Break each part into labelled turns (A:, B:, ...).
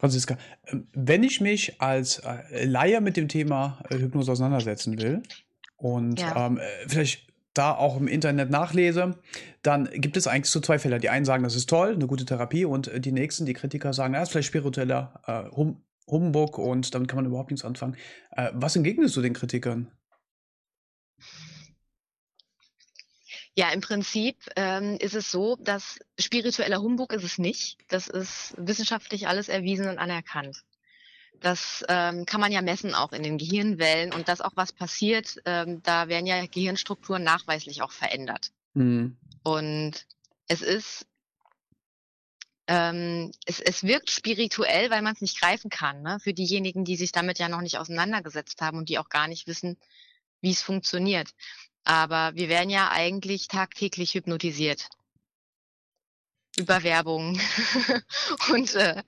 A: Franziska, ähm, wenn ich mich als äh, Laie mit dem Thema äh, Hypnose auseinandersetzen will und
B: Ja.
A: ähm, äh, vielleicht da auch im Internet nachlese, dann gibt es eigentlich so zwei Fälle. Die einen sagen, das ist toll, eine gute Therapie, und äh, die nächsten, die Kritiker, sagen, das ist vielleicht spiritueller äh, hum Humbug und damit kann man überhaupt nichts anfangen. Äh, was entgegnest du den Kritikern?
B: Ja, im Prinzip ähm, ist es so, dass spiritueller Humbug ist es nicht. Das ist wissenschaftlich alles erwiesen und anerkannt. Das ähm, kann man ja messen auch in den Gehirnwellen und dass auch was passiert, ähm, da werden ja Gehirnstrukturen nachweislich auch verändert.
A: Mhm.
B: Und es ist, ähm, es, es wirkt spirituell, weil man es nicht greifen kann, ne? für diejenigen, die sich damit ja noch nicht auseinandergesetzt haben und die auch gar nicht wissen, wie es funktioniert. Aber wir werden ja eigentlich tagtäglich hypnotisiert. Über Werbung und äh,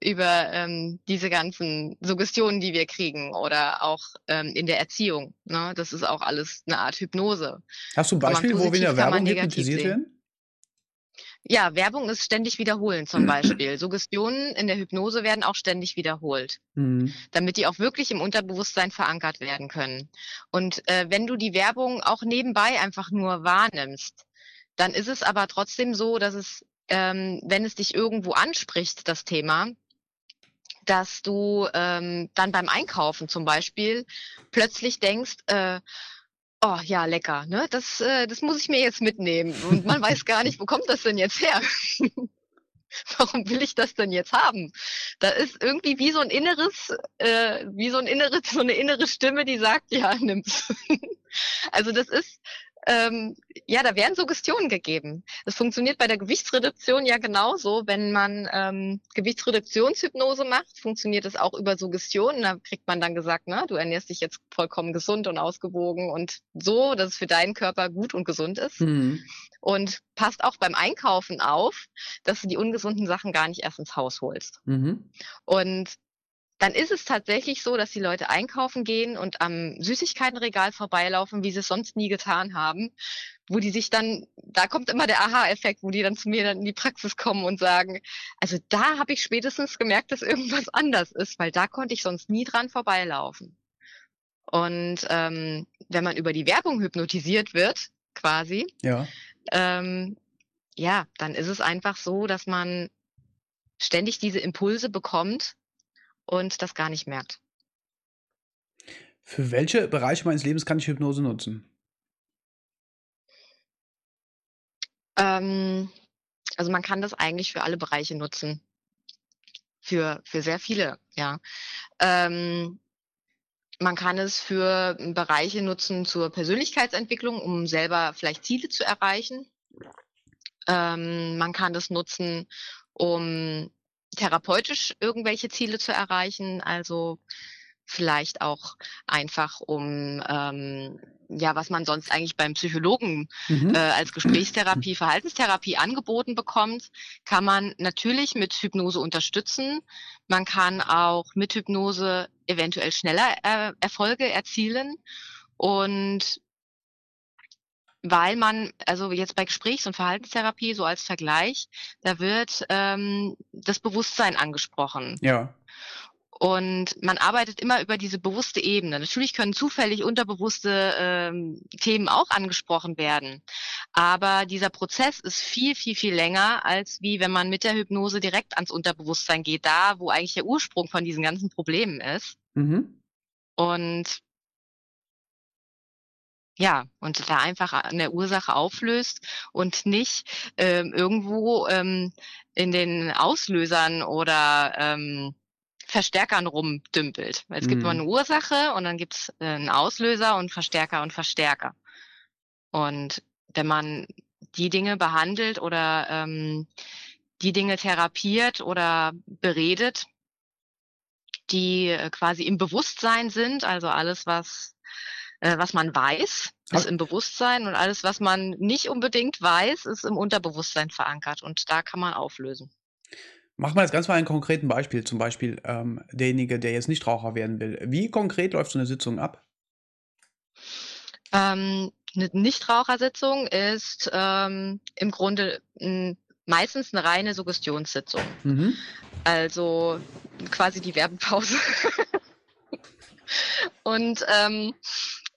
B: über ähm, diese ganzen Suggestionen, die wir kriegen oder auch ähm, in der Erziehung. Ne? Das ist auch alles eine Art Hypnose.
A: Hast du ein Beispiel, wo wir in der Werbung hypnotisiert werden?
B: Ja, Werbung ist ständig wiederholen zum Beispiel. Suggestionen in der Hypnose werden auch ständig wiederholt,
A: Mhm.
B: damit die auch wirklich im Unterbewusstsein verankert werden können. Und äh, wenn du die Werbung auch nebenbei einfach nur wahrnimmst, dann ist es aber trotzdem so, dass es, ähm, wenn es dich irgendwo anspricht, das Thema, dass du ähm, dann beim Einkaufen zum Beispiel plötzlich denkst, äh, oh ja, lecker, ne? Das, äh, das muss ich mir jetzt mitnehmen. Und man weiß gar nicht, wo kommt das denn jetzt her? Warum will ich das denn jetzt haben? Da ist irgendwie wie so ein inneres, äh, wie so ein inneres, so eine innere Stimme, die sagt, ja, nimm's. also das ist, ähm, ja, da werden Suggestionen gegeben. Das funktioniert bei der Gewichtsreduktion ja genauso. Wenn man ähm, Gewichtsreduktionshypnose macht, funktioniert es auch über Suggestionen. Da kriegt man dann gesagt, na, du ernährst dich jetzt vollkommen gesund und ausgewogen und so, dass es für deinen Körper gut und gesund ist.
A: Mhm.
B: Und passt auch beim Einkaufen auf, dass du die ungesunden Sachen gar nicht erst ins Haus holst.
A: Mhm.
B: Und dann ist es tatsächlich so, dass die Leute einkaufen gehen und am Süßigkeitenregal vorbeilaufen, wie sie es sonst nie getan haben, wo die sich dann, da kommt immer der Aha-Effekt, wo die dann zu mir dann in die Praxis kommen und sagen, also da habe ich spätestens gemerkt, dass irgendwas anders ist, weil da konnte ich sonst nie dran vorbeilaufen. Und ähm, wenn man über die Werbung hypnotisiert wird, quasi,
A: Ja.
B: ähm, ja, dann ist es einfach so, dass man ständig diese Impulse bekommt und das gar nicht merkt.
A: Für welche Bereiche meines Lebens kann ich Hypnose nutzen?
B: Ähm, also man kann das eigentlich für alle Bereiche nutzen. Für, für sehr viele, ja. Ähm, man kann es für Bereiche nutzen zur Persönlichkeitsentwicklung, um selber vielleicht Ziele zu erreichen. Ähm, man kann das nutzen, um therapeutisch irgendwelche Ziele zu erreichen, also vielleicht auch einfach um ähm, ja, was man sonst eigentlich beim Psychologen
A: Mhm.
B: äh, als Gesprächstherapie, Verhaltenstherapie angeboten bekommt, kann man natürlich mit Hypnose unterstützen. Man kann auch mit Hypnose eventuell schneller äh, Erfolge erzielen und weil man, also jetzt bei Gesprächs- und Verhaltenstherapie so als Vergleich, da wird ähm, das Bewusstsein angesprochen.
A: Ja.
B: Und man arbeitet immer über diese bewusste Ebene. Natürlich können zufällig unterbewusste ähm, Themen auch angesprochen werden. Aber dieser Prozess ist viel, viel, viel länger, als wie wenn man mit der Hypnose direkt ans Unterbewusstsein geht, da wo eigentlich der Ursprung von diesen ganzen Problemen ist.
A: Mhm.
B: Und ja, und da einfach an der Ursache auflöst und nicht ähm, irgendwo ähm, in den Auslösern oder ähm, Verstärkern rumdümpelt. Es gibt immer
A: Mhm.
B: eine Ursache und dann gibt es äh, einen Auslöser und Verstärker und Verstärker. Und wenn man die Dinge behandelt oder ähm, die Dinge therapiert oder beredet, die äh, quasi im Bewusstsein sind, also alles, was, äh, was man weiß, ist im Bewusstsein und alles, was man nicht unbedingt weiß, ist im Unterbewusstsein verankert und da kann man auflösen.
A: Machen wir jetzt ganz mal ein konkreten Beispiel. Zum Beispiel ähm, derjenige, der jetzt nicht Raucher werden will. Wie konkret läuft so eine Sitzung ab?
B: Ähm, eine Nichtrauchersitzung ist ähm, im Grunde meistens eine reine Suggestionssitzung.
A: Mhm.
B: Also quasi die Werbepause. und ähm,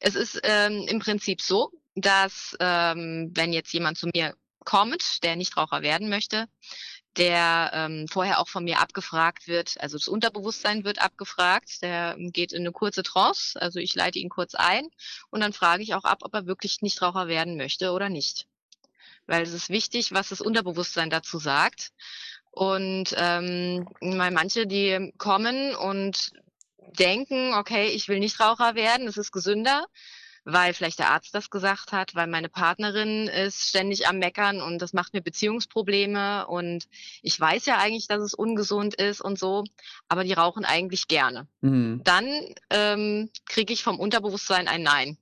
B: es ist ähm, im Prinzip so, dass ähm, wenn jetzt jemand zu mir kommt, der Nichtraucher werden möchte, der ähm, vorher auch von mir abgefragt wird, also das Unterbewusstsein wird abgefragt, der geht in eine kurze Trance, also ich leite ihn kurz ein und dann frage ich auch ab, ob er wirklich Nichtraucher werden möchte oder nicht. Weil es ist wichtig, was das Unterbewusstsein dazu sagt. Und ähm, weil manche, die kommen und denken, okay, ich will Nichtraucher werden, es ist gesünder, weil vielleicht der Arzt das gesagt hat, weil meine Partnerin ist ständig am Meckern und das macht mir Beziehungsprobleme und ich weiß ja eigentlich, dass es ungesund ist und so, aber die rauchen eigentlich gerne. Mhm. Dann ähm, kriege ich vom Unterbewusstsein ein Nein.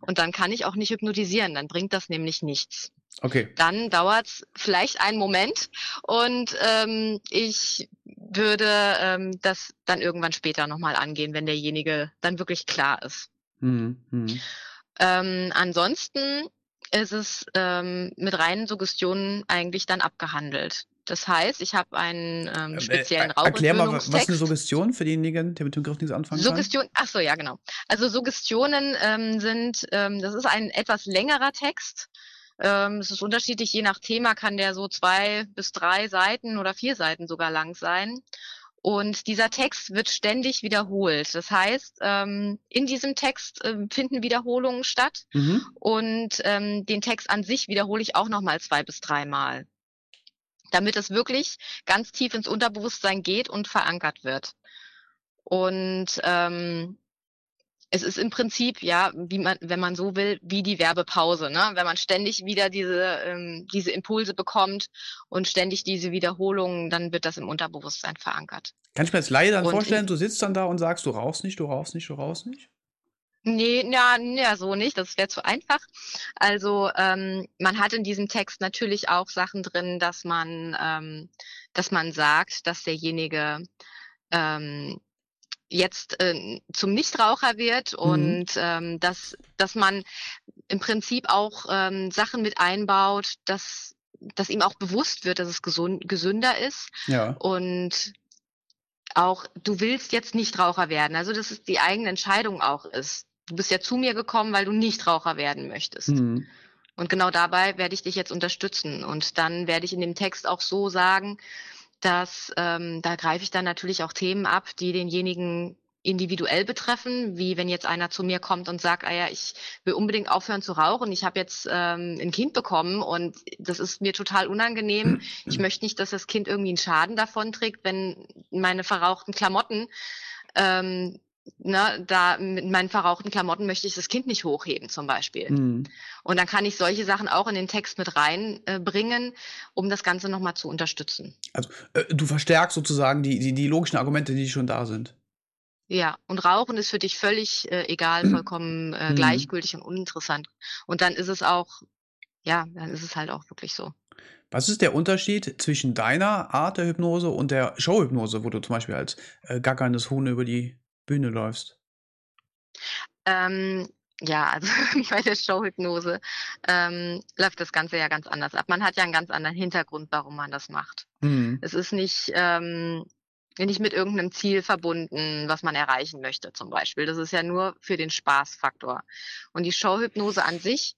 B: Und dann kann ich auch nicht hypnotisieren, dann bringt das nämlich nichts.
A: Okay.
B: Dann dauert es vielleicht einen Moment und ähm, ich würde ähm, das dann irgendwann später nochmal angehen, wenn derjenige dann wirklich klar ist. Mhm. Mhm. Ähm, ansonsten ist es ähm, mit reinen Suggestionen eigentlich dann abgehandelt. Das heißt, ich habe einen ähm, äh, speziellen äh,
A: Erklär mal, was ist eine Suggestion für diejenigen, der mit dem Begriff nichts anfangen
B: Suggestion, kann? Ach so, ja, genau. Also Suggestionen ähm, sind, ähm, das ist ein etwas längerer Text. Ähm, es ist unterschiedlich, je nach Thema kann der so zwei bis drei Seiten oder vier Seiten sogar lang sein. Und dieser Text wird ständig wiederholt. Das heißt, ähm, in diesem Text äh, finden Wiederholungen statt mhm. und ähm, den Text an sich wiederhole ich auch nochmal zwei bis dreimal, damit es wirklich ganz tief ins Unterbewusstsein geht und verankert wird. Und ähm, es ist im Prinzip, ja, wie man, wenn man so will, wie die Werbepause, ne? Wenn man ständig wieder diese, ähm, diese Impulse bekommt und ständig diese Wiederholungen, dann wird das im Unterbewusstsein verankert.
A: Kann ich mir jetzt leider vorstellen, du sitzt dann da und sagst, du rauchst nicht, du rauchst nicht, du rauchst nicht?
B: Nee, ja, ja, so nicht. Das wäre zu einfach. Also ähm, man hat in diesem Text natürlich auch Sachen drin, dass man, ähm, dass man sagt, dass derjenige ähm, jetzt äh, zum Nichtraucher wird mhm. und ähm, dass, dass man im Prinzip auch ähm, Sachen mit einbaut, dass, dass ihm auch bewusst wird, dass es gesund, gesünder ist.
A: Ja.
B: Und auch, du willst jetzt Nichtraucher werden. Also, dass es die eigene Entscheidung auch ist. Du bist ja zu mir gekommen, weil du Nichtraucher werden möchtest. Mhm. Und genau dabei werde ich dich jetzt unterstützen. Und dann werde ich in dem Text auch so sagen, dass ähm, da greife ich dann natürlich auch Themen ab, die denjenigen individuell betreffen, wie wenn jetzt einer zu mir kommt und sagt, ah ja, ich will unbedingt aufhören zu rauchen, ich habe jetzt ähm, ein Kind bekommen und das ist mir total unangenehm. Ich möchte nicht, dass das Kind irgendwie einen Schaden davon trägt, wenn meine verrauchten Klamotten ähm, ne, da mit meinen verrauchten Klamotten möchte ich das Kind nicht hochheben zum Beispiel. Mhm. Und dann kann ich solche Sachen auch in den Text mit reinbringen, äh, um das Ganze nochmal zu unterstützen.
A: Also äh, du verstärkst sozusagen die, die, die logischen Argumente, die schon da sind.
B: Ja, und Rauchen ist für dich völlig äh, egal, vollkommen äh, mhm. gleichgültig und uninteressant. Und dann ist es auch, ja, dann ist es halt auch wirklich so.
A: Was ist der Unterschied zwischen deiner Art der Hypnose und der Showhypnose, wo du zum Beispiel als äh, gackerndes Huhn über die Bühne läufst?
B: Ähm, ja, also bei der Showhypnose ähm, läuft das Ganze ja ganz anders ab. Man hat ja einen ganz anderen Hintergrund, warum man das macht. Mhm. Es ist nicht, ähm, nicht mit irgendeinem Ziel verbunden, was man erreichen möchte zum Beispiel. Das ist ja nur für den Spaßfaktor. Und die Showhypnose an sich,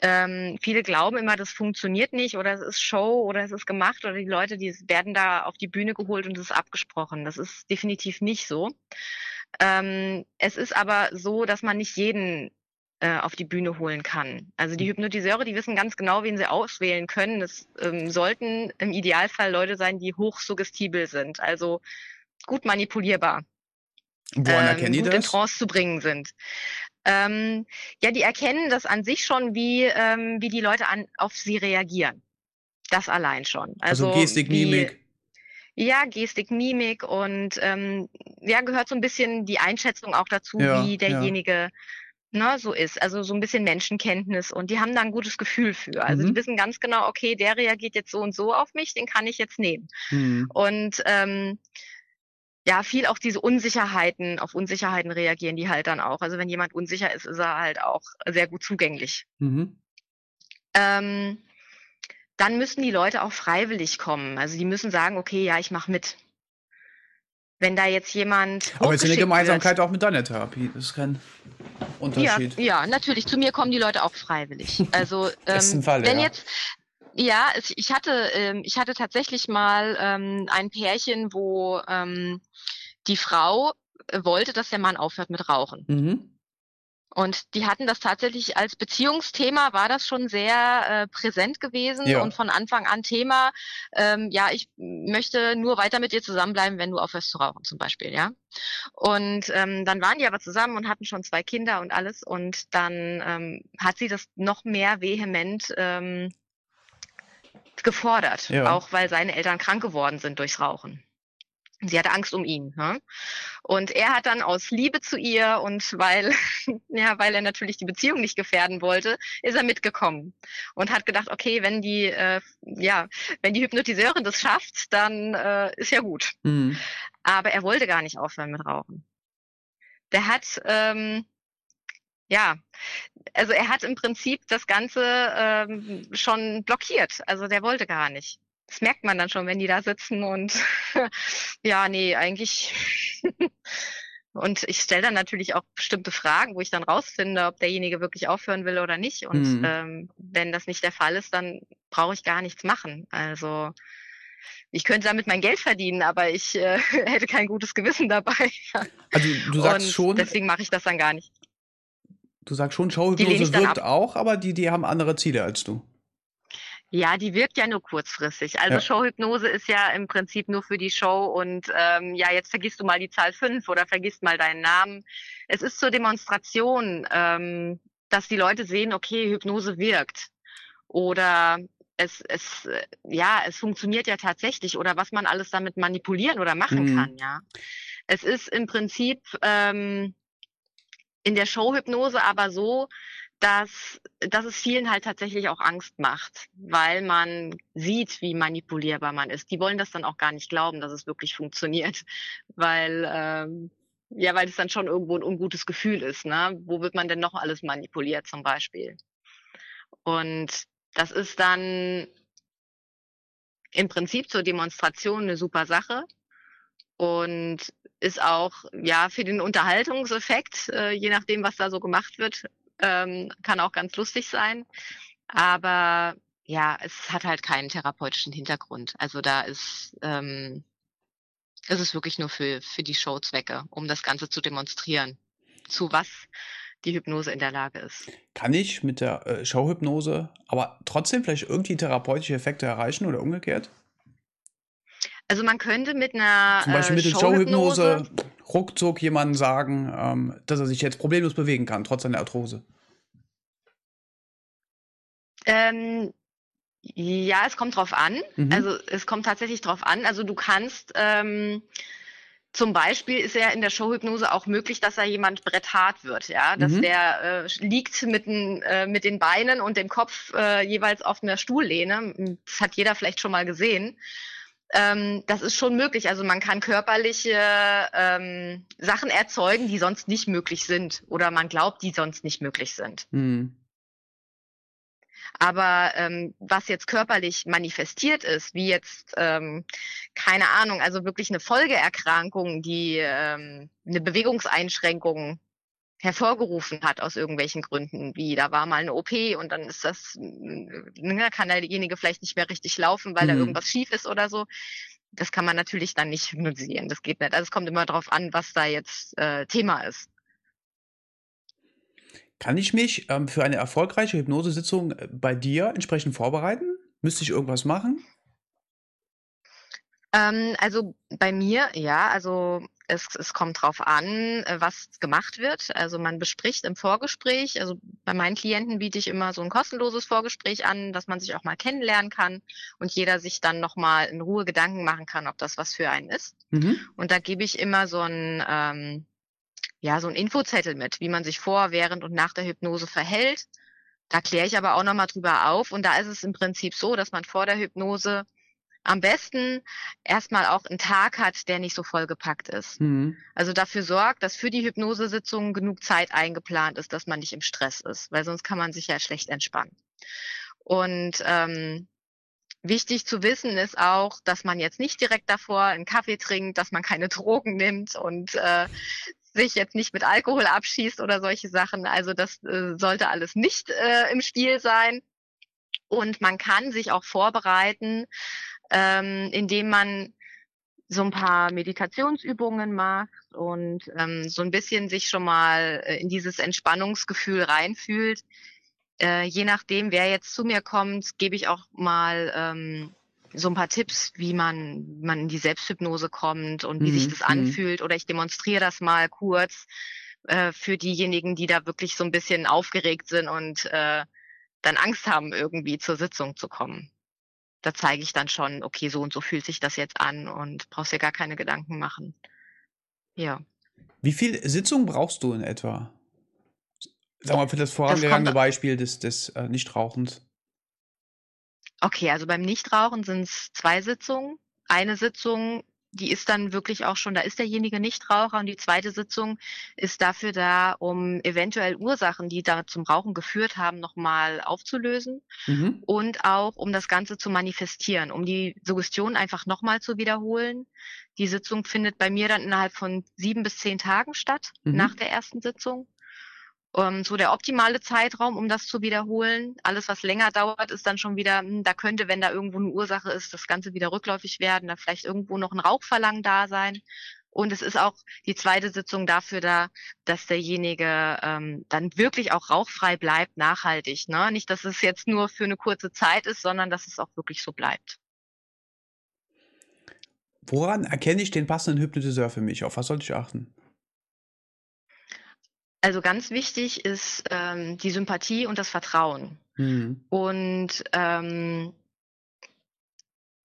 B: ähm, viele glauben immer, das funktioniert nicht oder es ist Show oder es ist gemacht oder die Leute, die werden da auf die Bühne geholt und es ist abgesprochen. Das ist definitiv nicht so. Ähm, es ist aber so, dass man nicht jeden äh, auf die Bühne holen kann. Also die hm. Hypnotiseure, die wissen ganz genau, wen sie auswählen können. Es ähm, sollten im Idealfall Leute sein, die hochsuggestibel sind, also gut manipulierbar.
A: Woran ähm, erkennen die
B: gut
A: das?
B: in Trance zu bringen sind. Ähm, ja, die erkennen das an sich schon, wie, ähm, wie die Leute an, auf sie reagieren. Das allein schon. Also,
A: also Gestik, Mimik.
B: Ja, Gestik, Mimik und ähm, ja, gehört so ein bisschen die Einschätzung auch dazu,
A: ja,
B: wie derjenige ja. ne, so ist. Also so ein bisschen Menschenkenntnis und die haben da ein gutes Gefühl für. Also mhm. die wissen ganz genau, okay, der reagiert jetzt so und so auf mich, den kann ich jetzt nehmen. Mhm. Und ähm, ja, viel auch diese Unsicherheiten, auf Unsicherheiten reagieren die halt dann auch. Also wenn jemand unsicher ist, ist er halt auch sehr gut zugänglich. Mhm. Ähm, dann müssen die Leute auch freiwillig kommen. Also die müssen sagen, okay, ja, ich mache mit. wenn da jetzt jemand.
A: Aber ist eine Gemeinsamkeit auch mit deiner Therapie. Das ist kein
B: Ja,
A: Unterschied.
B: ja, natürlich. Zu mir kommen die Leute auch freiwillig. Also ähm,
A: Fall,
B: wenn
A: ja.
B: jetzt ja, es, ich hatte ähm, ich hatte tatsächlich mal ähm, ein Pärchen, wo ähm, die Frau wollte, dass der Mann aufhört mit Rauchen.
A: Mhm.
B: Und die hatten das tatsächlich als Beziehungsthema, war das schon sehr äh, präsent gewesen
A: Ja.
B: und von Anfang an Thema, ähm, ja, ich möchte nur weiter mit dir zusammenbleiben, wenn du aufhörst zu rauchen zum Beispiel, ja. Und ähm, dann waren die aber zusammen und hatten schon zwei Kinder und alles und dann ähm, hat sie das noch mehr vehement ähm, gefordert,
A: Ja.
B: auch weil seine Eltern krank geworden sind durchs Rauchen. Sie hatte Angst um ihn. Ne? Und er hat dann aus Liebe zu ihr und weil, ja, weil er natürlich die Beziehung nicht gefährden wollte, ist er mitgekommen und hat gedacht, okay, wenn die, äh, ja, wenn die Hypnotiseurin das schafft, dann äh, ist ja gut.
A: Mhm.
B: Aber er wollte gar nicht aufhören mit Rauchen. Der hat, ähm, ja, also er hat im Prinzip das Ganze ähm, schon blockiert. Also der wollte gar nicht. Das merkt man dann schon, wenn die da sitzen und ja, nee, eigentlich. und ich stelle dann natürlich auch bestimmte Fragen, wo ich dann rausfinde, ob derjenige wirklich aufhören will oder nicht. Und
A: Mhm.
B: ähm, wenn das nicht der Fall ist, dann brauche ich gar nichts machen. Also ich könnte damit mein Geld verdienen, aber ich äh, hätte kein gutes Gewissen dabei.
A: Also du sagst
B: und
A: schon,
B: deswegen mache ich das dann gar nicht.
A: Du sagst schon, Showhypnose wirkt auch, aber die, die haben andere Ziele als du.
B: Ja, die wirkt ja nur kurzfristig. Also
A: Ja.
B: Showhypnose ist ja im Prinzip nur für die Show und ähm, ja, jetzt vergisst du mal die Zahl fünf oder vergisst mal deinen Namen. Es ist zur Demonstration, ähm, dass die Leute sehen, okay, Hypnose wirkt. Oder es, es, äh, ja, es funktioniert ja tatsächlich oder was man alles damit manipulieren oder machen
A: Mhm.
B: kann, ja. Es ist im Prinzip ähm, in der Showhypnose aber so, dass, dass es vielen halt tatsächlich auch Angst macht, weil man sieht, wie manipulierbar man ist. Die wollen das dann auch gar nicht glauben, dass es wirklich funktioniert, weil ähm, ja, weil es dann schon irgendwo ein ungutes Gefühl ist. Ne? Wo wird man denn noch alles manipuliert zum Beispiel? Und das ist dann im Prinzip zur Demonstration eine super Sache und ist auch ja für den Unterhaltungseffekt, äh, je nachdem, was da so gemacht wird, ähm, kann auch ganz lustig sein. Aber ja, es hat halt keinen therapeutischen Hintergrund. Also da ist ähm, es ist wirklich nur für für die Showzwecke, um das Ganze zu demonstrieren, zu was die Hypnose in der Lage ist.
A: Kann ich mit der äh, Showhypnose aber trotzdem vielleicht irgendwie therapeutische Effekte erreichen oder umgekehrt?
B: Also man könnte mit einer
A: Zum Beispiel
B: äh,
A: mittels Showhypnose ruckzuck jemandem sagen, ähm, dass er sich jetzt problemlos bewegen kann, trotz seiner Arthrose.
B: Ähm, ja, es kommt drauf an.
A: Mhm.
B: Also es kommt tatsächlich drauf an. Also du kannst ähm, zum Beispiel ist ja in der Showhypnose auch möglich, dass da jemand bretthart wird, ja, dass
A: Mhm.
B: der äh, liegt mit, den, äh, mit den Beinen und dem Kopf äh, jeweils auf einer Stuhllehne. Das hat jeder vielleicht schon mal gesehen. Ähm, das ist schon möglich. Also man kann körperliche ähm, Sachen erzeugen, die sonst nicht möglich sind oder man glaubt, die sonst nicht möglich sind.
A: Hm.
B: Aber ähm, was jetzt körperlich manifestiert ist, wie jetzt, ähm, keine Ahnung, also wirklich eine Folgeerkrankung, die ähm, eine Bewegungseinschränkung hervorgerufen hat aus irgendwelchen Gründen, wie da war mal eine OP und dann ist das, ne, kann derjenige vielleicht nicht mehr richtig laufen, weil da
A: Mhm.
B: irgendwas schief ist oder so. Das kann man natürlich dann nicht hypnotisieren. Das geht nicht. Also es kommt immer darauf an, was da jetzt äh, Thema ist.
A: Kann ich mich ähm, für eine erfolgreiche Hypnosesitzung äh, bei dir entsprechend vorbereiten? Müsste ich irgendwas machen?
B: Ähm, also bei mir, ja, also es, es kommt drauf an, äh, was gemacht wird. Also man bespricht im Vorgespräch, also bei meinen Klienten biete ich immer so ein kostenloses Vorgespräch an, dass man sich auch mal kennenlernen kann und jeder sich dann nochmal in Ruhe Gedanken machen kann, ob das was für einen ist.
A: Mhm.
B: Und da gebe ich immer so ein, ähm, ja, so ein Infozettel mit, wie man sich vor, während und nach der Hypnose verhält. Da kläre ich aber auch nochmal drüber auf. Und da ist es im Prinzip so, dass man vor der Hypnose am besten erstmal auch einen Tag hat, der nicht so vollgepackt ist.
A: Mhm.
B: Also dafür sorgt, dass für die Hypnosesitzung genug Zeit eingeplant ist, dass man nicht im Stress ist, weil sonst kann man sich ja schlecht entspannen. Und ähm, Wichtig zu wissen ist auch, dass man jetzt nicht direkt davor einen Kaffee trinkt, dass man keine Drogen nimmt und äh, sich jetzt nicht mit Alkohol abschießt oder solche Sachen. Also das äh, sollte alles nicht äh, im Spiel sein. Und man kann sich auch vorbereiten, ähm, indem man so ein paar Meditationsübungen macht und ähm, so ein bisschen sich schon mal äh, in dieses Entspannungsgefühl reinfühlt. Äh, je nachdem, wer jetzt zu mir kommt, gebe ich auch mal ähm, so ein paar Tipps, wie man, man in die Selbsthypnose kommt und wie mhm. sich das mhm. anfühlt. Oder ich demonstriere das mal kurz äh, für diejenigen, die da wirklich so ein bisschen aufgeregt sind und äh, dann Angst haben, irgendwie zur Sitzung zu kommen. Da zeige ich dann schon, okay, so und so fühlt sich das jetzt an und brauchst dir gar keine Gedanken machen. Ja.
A: Wie viel Sitzungen brauchst du in etwa? Sag mal, für das vorangegangene Beispiel des, des äh, Nichtrauchens.
B: Okay, also beim Nichtrauchen sind es zwei Sitzungen. Eine Sitzung, die ist dann wirklich auch schon, da ist derjenige Nichtraucher und die zweite Sitzung ist dafür da, um eventuell Ursachen, die da zum Rauchen geführt haben, nochmal aufzulösen mhm. und auch um das Ganze zu manifestieren, um die Suggestion einfach nochmal zu wiederholen. Die Sitzung findet bei mir dann innerhalb von sieben bis zehn Tagen statt, mhm. nach der ersten Sitzung ähm, so der optimale Zeitraum, um das zu wiederholen. Alles, was länger dauert, ist dann schon wieder, hm, da könnte, wenn da irgendwo eine Ursache ist, das Ganze wieder rückläufig werden, da vielleicht irgendwo noch ein Rauchverlangen da sein. Und es ist auch die zweite Sitzung dafür da, dass derjenige ähm, dann wirklich auch rauchfrei bleibt, nachhaltig. Ne? Nicht, dass es jetzt nur für eine kurze Zeit ist, sondern dass es auch wirklich so bleibt.
A: Woran erkenne ich den passenden Hypnotiseur für mich? Auf was sollte ich achten?
B: Also ganz wichtig ist ähm, die Sympathie und das Vertrauen. Mhm. Und ähm,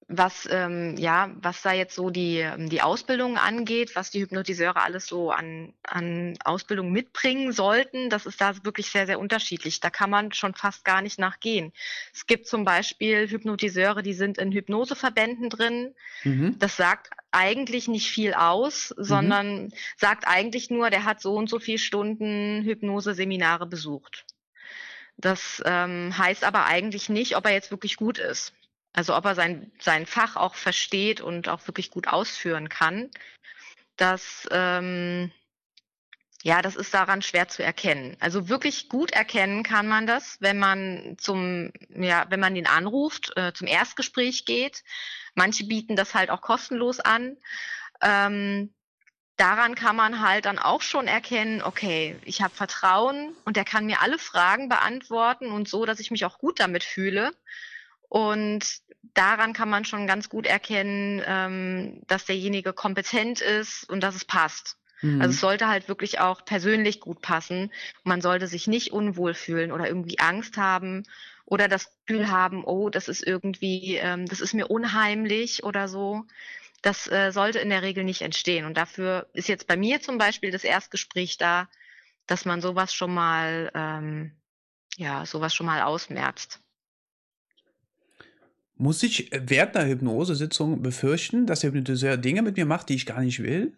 B: was ähm, ja, was da jetzt so die ähm, die Ausbildung angeht, was die Hypnotiseure alles so an an Ausbildung mitbringen sollten, das ist da wirklich sehr sehr unterschiedlich. Da kann man schon fast gar nicht nachgehen. Es gibt zum Beispiel Hypnotiseure, die sind in Hypnoseverbänden drin. Mhm. Das sagt eigentlich nicht viel aus, mhm. sondern mhm. sagt eigentlich nur, der hat so und so viele Stunden Hypnoseseminare besucht. Das ähm, heißt aber eigentlich nicht, ob er jetzt wirklich gut ist. Also ob er sein, sein Fach auch versteht und auch wirklich gut ausführen kann. Das, ähm, ja, das ist daran schwer zu erkennen. Also wirklich gut erkennen kann man das, wenn man zum, ja, wenn man ihn anruft, äh, zum Erstgespräch geht. Manche bieten das halt auch kostenlos an. Ähm, daran kann man halt dann auch schon erkennen, okay, ich habe Vertrauen und der kann mir alle Fragen beantworten und so, dass ich mich auch gut damit fühle. Und daran kann man schon ganz gut erkennen, ähm, dass derjenige kompetent ist und dass es passt. Mhm. Also es sollte halt wirklich auch persönlich gut passen. Man sollte sich nicht unwohl fühlen oder irgendwie Angst haben oder das Gefühl haben, oh, das ist irgendwie, ähm, das ist mir unheimlich oder so. Das äh, sollte in der Regel nicht entstehen. Und dafür ist jetzt bei mir zum Beispiel das Erstgespräch da, dass man sowas schon mal, ähm, ja, sowas schon mal ausmerzt.
A: Muss ich während einer Hypnosesitzung befürchten, dass der Hypnotiseur Dinge mit mir macht, die ich gar nicht will?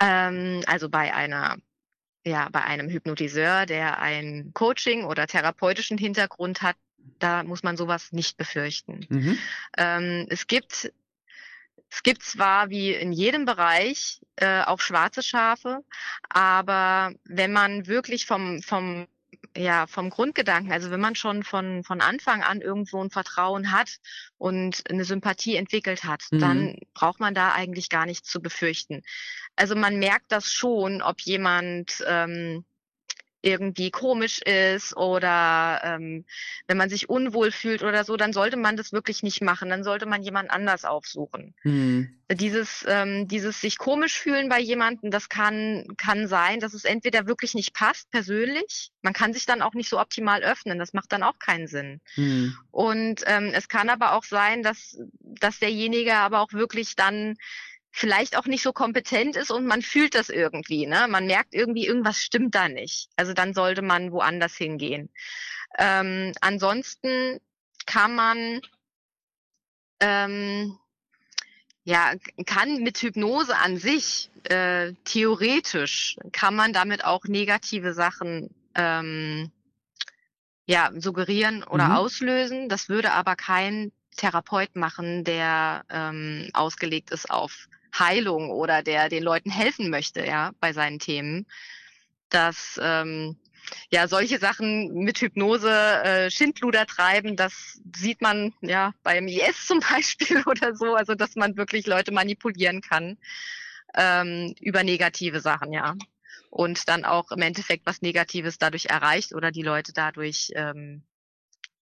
B: Ähm, also bei einer, ja, bei einem Hypnotiseur, der ein Coaching oder therapeutischen Hintergrund hat, da muss man sowas nicht befürchten. Mhm. Ähm, es gibt es gibt zwar wie in jedem Bereich äh, auch schwarze Schafe, aber wenn man wirklich vom, vom ja, vom Grundgedanken, also wenn man schon von, von Anfang an irgendwo ein Vertrauen hat und eine Sympathie entwickelt hat, mhm. dann braucht man da eigentlich gar nichts zu befürchten. Also man merkt das schon, ob jemand ähm, irgendwie komisch ist oder ähm, wenn man sich unwohl fühlt oder so, dann sollte man das wirklich nicht machen. Dann sollte man jemand anders aufsuchen. Mhm. Dieses, ähm, dieses sich komisch fühlen bei jemandem, das kann, kann sein, dass es entweder wirklich nicht passt persönlich. Man kann sich dann auch nicht so optimal öffnen. Das macht dann auch keinen Sinn. Mhm. Und ähm, es kann aber auch sein, dass, dass derjenige aber auch wirklich dann vielleicht auch nicht so kompetent ist und man fühlt das irgendwie, ne? Man merkt irgendwie, irgendwas stimmt da nicht. Also dann sollte man woanders hingehen. Ähm, ansonsten kann man ähm, ja, kann mit Hypnose an sich äh, theoretisch kann man damit auch negative Sachen ähm, ja, suggerieren oder
A: Mhm.
B: auslösen. Das würde aber kein Therapeut machen, der ähm, ausgelegt ist auf Heilung oder der den Leuten helfen möchte, ja, bei seinen Themen. Dass ähm, ja solche Sachen mit Hypnose äh, Schindluder treiben, das sieht man ja beim IS zum Beispiel oder so, also dass man wirklich Leute manipulieren kann ähm, über negative Sachen, ja. Und dann auch im Endeffekt was Negatives dadurch erreicht oder die Leute dadurch, ähm,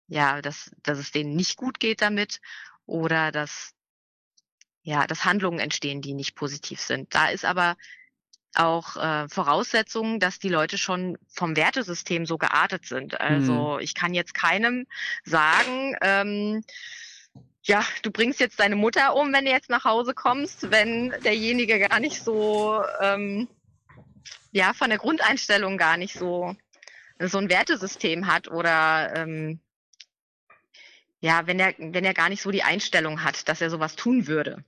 B: ja, dass, dass es denen nicht gut geht damit oder dass, ja, dass Handlungen entstehen, die nicht positiv sind. Da ist aber auch äh, Voraussetzung, dass die Leute schon vom Wertesystem so geartet sind. Also ich kann jetzt keinem sagen, ähm, ja, du bringst jetzt deine Mutter um, wenn du jetzt nach Hause kommst, wenn derjenige gar nicht so, ähm, ja, von der Grundeinstellung gar nicht so so ein Wertesystem hat oder ähm, ja, wenn er wenn er gar nicht so die Einstellung hat, dass er sowas tun würde.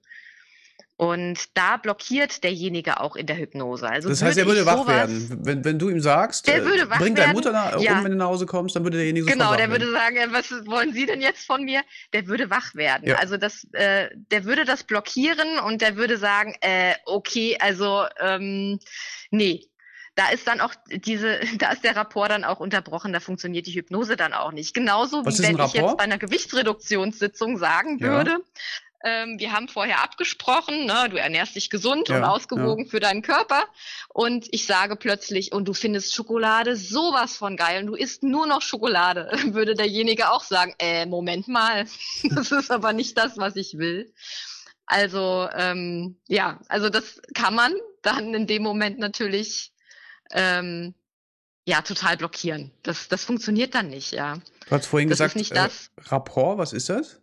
B: Und da blockiert derjenige auch in der Hypnose. Also
A: Das heißt, er
B: würde
A: wach werden. Wenn, wenn du ihm sagst,
B: Der
A: äh,
B: würde wach
A: bring deine Mutter nach,
B: ja.
A: um, wenn du nach Hause kommst, dann würde derjenige
B: Genau, der würde sagen, äh, was wollen Sie denn jetzt von mir? Der würde wach werden.
A: Ja.
B: Also das, äh, der würde das blockieren und der würde sagen, äh, okay, also ähm, nee. Da ist dann auch diese, da ist der Rapport dann auch unterbrochen, da funktioniert die Hypnose dann auch nicht. Genauso
A: Was
B: wie wenn ich jetzt bei einer Gewichtsreduktionssitzung sagen
A: Ja.
B: würde, ähm, wir haben vorher abgesprochen, ne, du ernährst dich gesund und
A: Ja,
B: ausgewogen für deinen Körper. Und ich sage plötzlich, und du findest Schokolade sowas von geil und du isst nur noch Schokolade, würde derjenige auch sagen, äh, Moment mal, das ist aber nicht das, was ich will. Also, ähm, ja, also das kann man dann in dem Moment natürlich ähm, ja total blockieren. Das, das funktioniert dann nicht, ja.
A: Du hast vorhin
B: Das
A: gesagt, äh,
B: das.
A: Rapport, was ist das?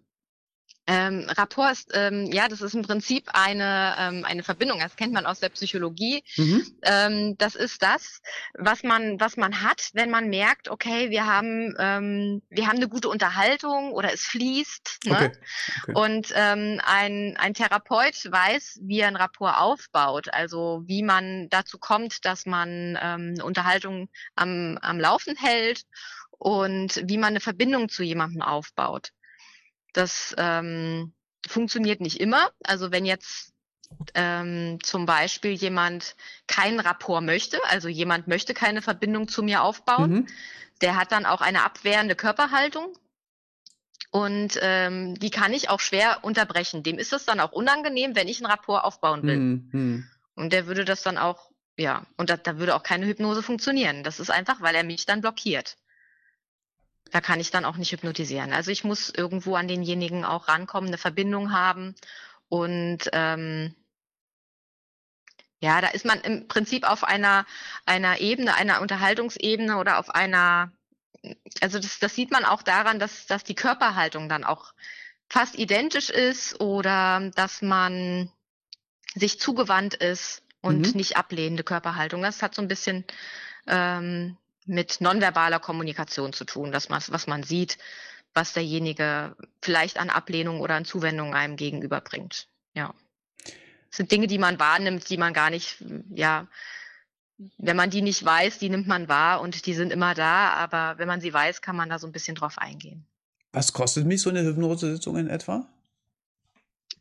B: Ähm, Rapport ist, ähm, ja, das ist im Prinzip eine, ähm, eine Verbindung. Das kennt man aus der Psychologie.
A: Mhm.
B: Ähm, das ist das, was man, was man hat, wenn man merkt, okay, wir haben, ähm, wir haben eine gute Unterhaltung oder es fließt. Ne?
A: Okay. okay.
B: Und ähm, ein, ein Therapeut weiß, wie er ein Rapport aufbaut, also wie man dazu kommt, dass man eine Unterhaltung am, am Laufen hält und wie man eine Verbindung zu jemandem aufbaut. Das ähm, funktioniert nicht immer. Also wenn jetzt ähm, zum Beispiel jemand keinen Rapport möchte, also jemand möchte keine Verbindung zu mir aufbauen,
A: Mhm.
B: der hat dann auch eine abwehrende Körperhaltung. Und ähm, die kann ich auch schwer unterbrechen. Dem ist es dann auch unangenehm, wenn ich einen Rapport aufbauen will.
A: Mhm. Mhm.
B: Und der würde das dann auch, ja, und da, da würde auch keine Hypnose funktionieren. Das ist einfach, weil er mich dann blockiert. Da kann ich dann auch nicht hypnotisieren. Also ich muss irgendwo an denjenigen auch rankommen, eine Verbindung haben. Und ähm, ja, da ist man im Prinzip auf einer, einer Ebene, einer Unterhaltungsebene oder auf einer, also das, das sieht man auch daran, dass, dass die Körperhaltung dann auch fast identisch ist oder dass man sich zugewandt ist und
A: Mhm.
B: nicht ablehnende Körperhaltung. Das hat so ein bisschen ähm, mit nonverbaler Kommunikation zu tun, dass man, was man sieht, was derjenige vielleicht an Ablehnung oder an Zuwendung einem gegenüberbringt. Ja. Das sind Dinge, die man wahrnimmt, die man gar nicht, ja, wenn man die nicht weiß, die nimmt man wahr und die sind immer da, aber wenn man sie weiß, kann man da so ein bisschen drauf eingehen.
A: Was kostet mich so eine Hypnosesitzung in etwa?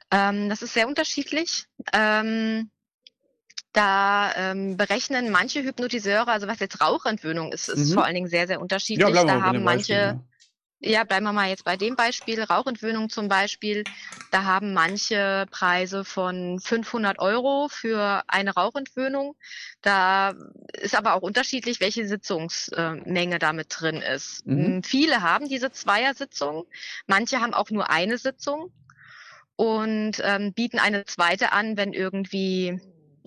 B: Ähm, das ist sehr unterschiedlich. Ähm, da ähm, berechnen manche Hypnotiseure, also was jetzt Rauchentwöhnung ist, ist
A: Mhm.
B: vor allen Dingen sehr, sehr unterschiedlich.
A: wir
B: da haben manche,
A: Beispiel, ja.
B: ja, bleiben wir mal jetzt bei dem Beispiel, Rauchentwöhnung zum Beispiel, da haben manche Preise von 500 Euro für eine Rauchentwöhnung. Da ist aber auch unterschiedlich, welche Sitzungsmenge da mit drin ist.
A: Mhm.
B: M, Viele haben diese Zweiersitzung, manche haben auch nur eine Sitzung und ähm, bieten eine zweite an, wenn irgendwie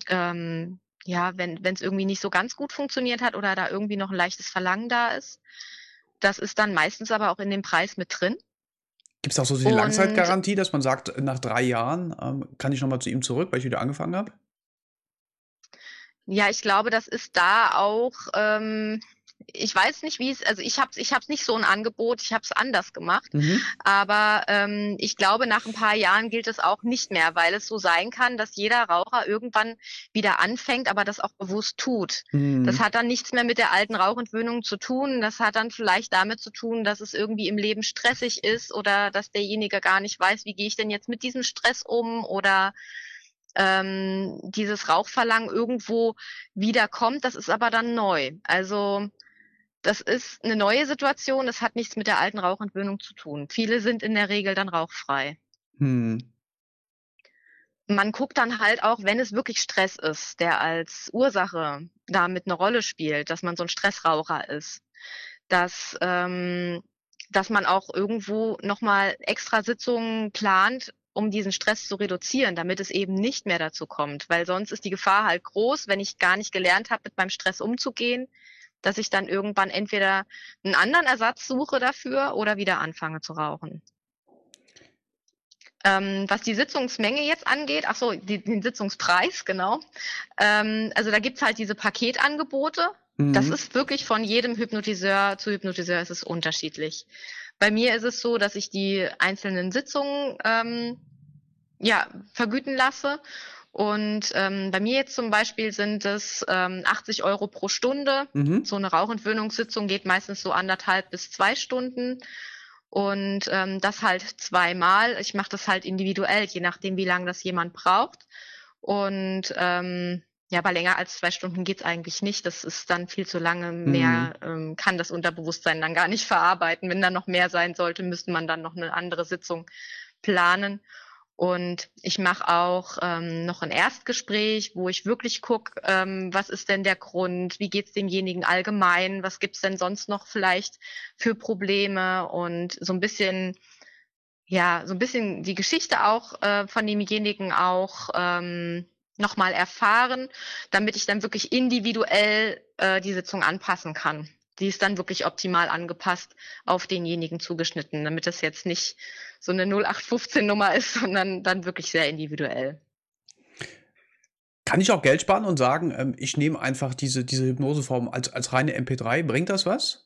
B: ähm, ja, wenn es irgendwie nicht so ganz gut funktioniert hat oder da irgendwie noch ein leichtes Verlangen da ist. Das ist dann meistens aber auch in dem Preis mit drin.
A: Gibt es auch so die
B: Und-
A: Langzeitgarantie, dass man sagt, nach drei Jahren ähm, kann ich nochmal zu ihm zurück, weil ich wieder angefangen habe?
B: Ja, ich glaube, das ist da auch, ähm, ich weiß nicht, wie es, also ich habe ich hab's nicht so ein Angebot, ich habe es anders gemacht,
A: Mhm.
B: aber ähm, ich glaube, nach ein paar Jahren gilt es auch nicht mehr, weil es so sein kann, dass jeder Raucher irgendwann wieder anfängt, aber das auch bewusst tut.
A: Mhm.
B: Das hat dann nichts mehr mit der alten Rauchentwöhnung zu tun. Das hat dann vielleicht damit zu tun, dass es irgendwie im Leben stressig ist oder dass derjenige gar nicht weiß, wie gehe ich denn jetzt mit diesem Stress um oder ähm, dieses Rauchverlangen irgendwo wiederkommt. Das ist aber dann neu. Also das ist eine neue Situation. Das hat nichts mit der alten Rauchentwöhnung zu tun. Viele sind in der Regel dann rauchfrei.
A: Mhm.
B: man guckt dann halt auch, wenn es wirklich Stress ist, der als Ursache damit eine Rolle spielt, dass man so ein Stressraucher ist, dass, ähm, dass man auch irgendwo nochmal extra Sitzungen plant, um diesen Stress zu reduzieren, damit es eben nicht mehr dazu kommt. Weil sonst ist die Gefahr halt groß, wenn ich gar nicht gelernt habe, mit meinem Stress umzugehen, dass ich dann irgendwann entweder einen anderen Ersatz suche dafür oder wieder anfange zu rauchen. Ähm, was die Sitzungsmenge jetzt angeht, ach so, die, den Sitzungspreis, genau. Ähm, also da gibt's halt diese Paketangebote. Das
A: Mhm.
B: ist wirklich von jedem Hypnotiseur zu Hypnotiseur ist es unterschiedlich. Bei mir ist es so, dass ich die einzelnen Sitzungen ähm, ja, vergüten lasse. Und ähm, bei mir jetzt zum Beispiel sind es ähm, 80 Euro pro Stunde.
A: Mhm.
B: So eine Rauchentwöhnungssitzung geht meistens so anderthalb bis zwei Stunden. Und ähm, das halt zweimal. Ich mache das halt individuell, je nachdem, wie lange das jemand braucht. Und ähm, ja, bei länger als zwei Stunden geht's eigentlich nicht. Das ist dann viel zu lange. Mehr ähm, kann das Unterbewusstsein dann gar nicht verarbeiten. Wenn da noch mehr sein sollte, müsste man dann noch eine andere Sitzung planen. Und ich mache auch ähm, noch ein Erstgespräch, wo ich wirklich gucke, ähm, was ist denn der Grund, wie geht's demjenigen allgemein, was gibt's denn sonst noch vielleicht für Probleme und so ein bisschen, ja, so ein bisschen die Geschichte auch äh, von demjenigen auch ähm, nochmal erfahren, damit ich dann wirklich individuell äh, die Sitzung anpassen kann. Die ist dann wirklich optimal angepasst auf denjenigen zugeschnitten, damit das jetzt nicht so eine 0815-Nummer ist, sondern dann wirklich sehr individuell.
A: Kann ich auch Geld sparen und sagen, ähm, ich nehme einfach diese, diese Hypnoseform als, als reine MP3? Bringt das was?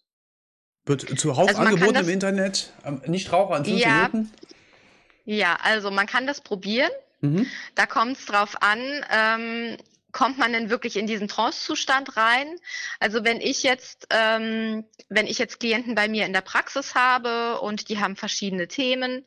A: Wird zuhauf
B: Also
A: angeboten im Internet. Ähm, Nichtraucher in fünf
B: Ja.
A: Minuten?
B: Ja, also man kann das probieren.
A: Mhm.
B: Da kommt es drauf an, ähm, kommt man denn wirklich in diesen Trance-Zustand rein? Also wenn ich jetzt, ähm, wenn ich jetzt Klienten bei mir in der Praxis habe und die haben verschiedene Themen,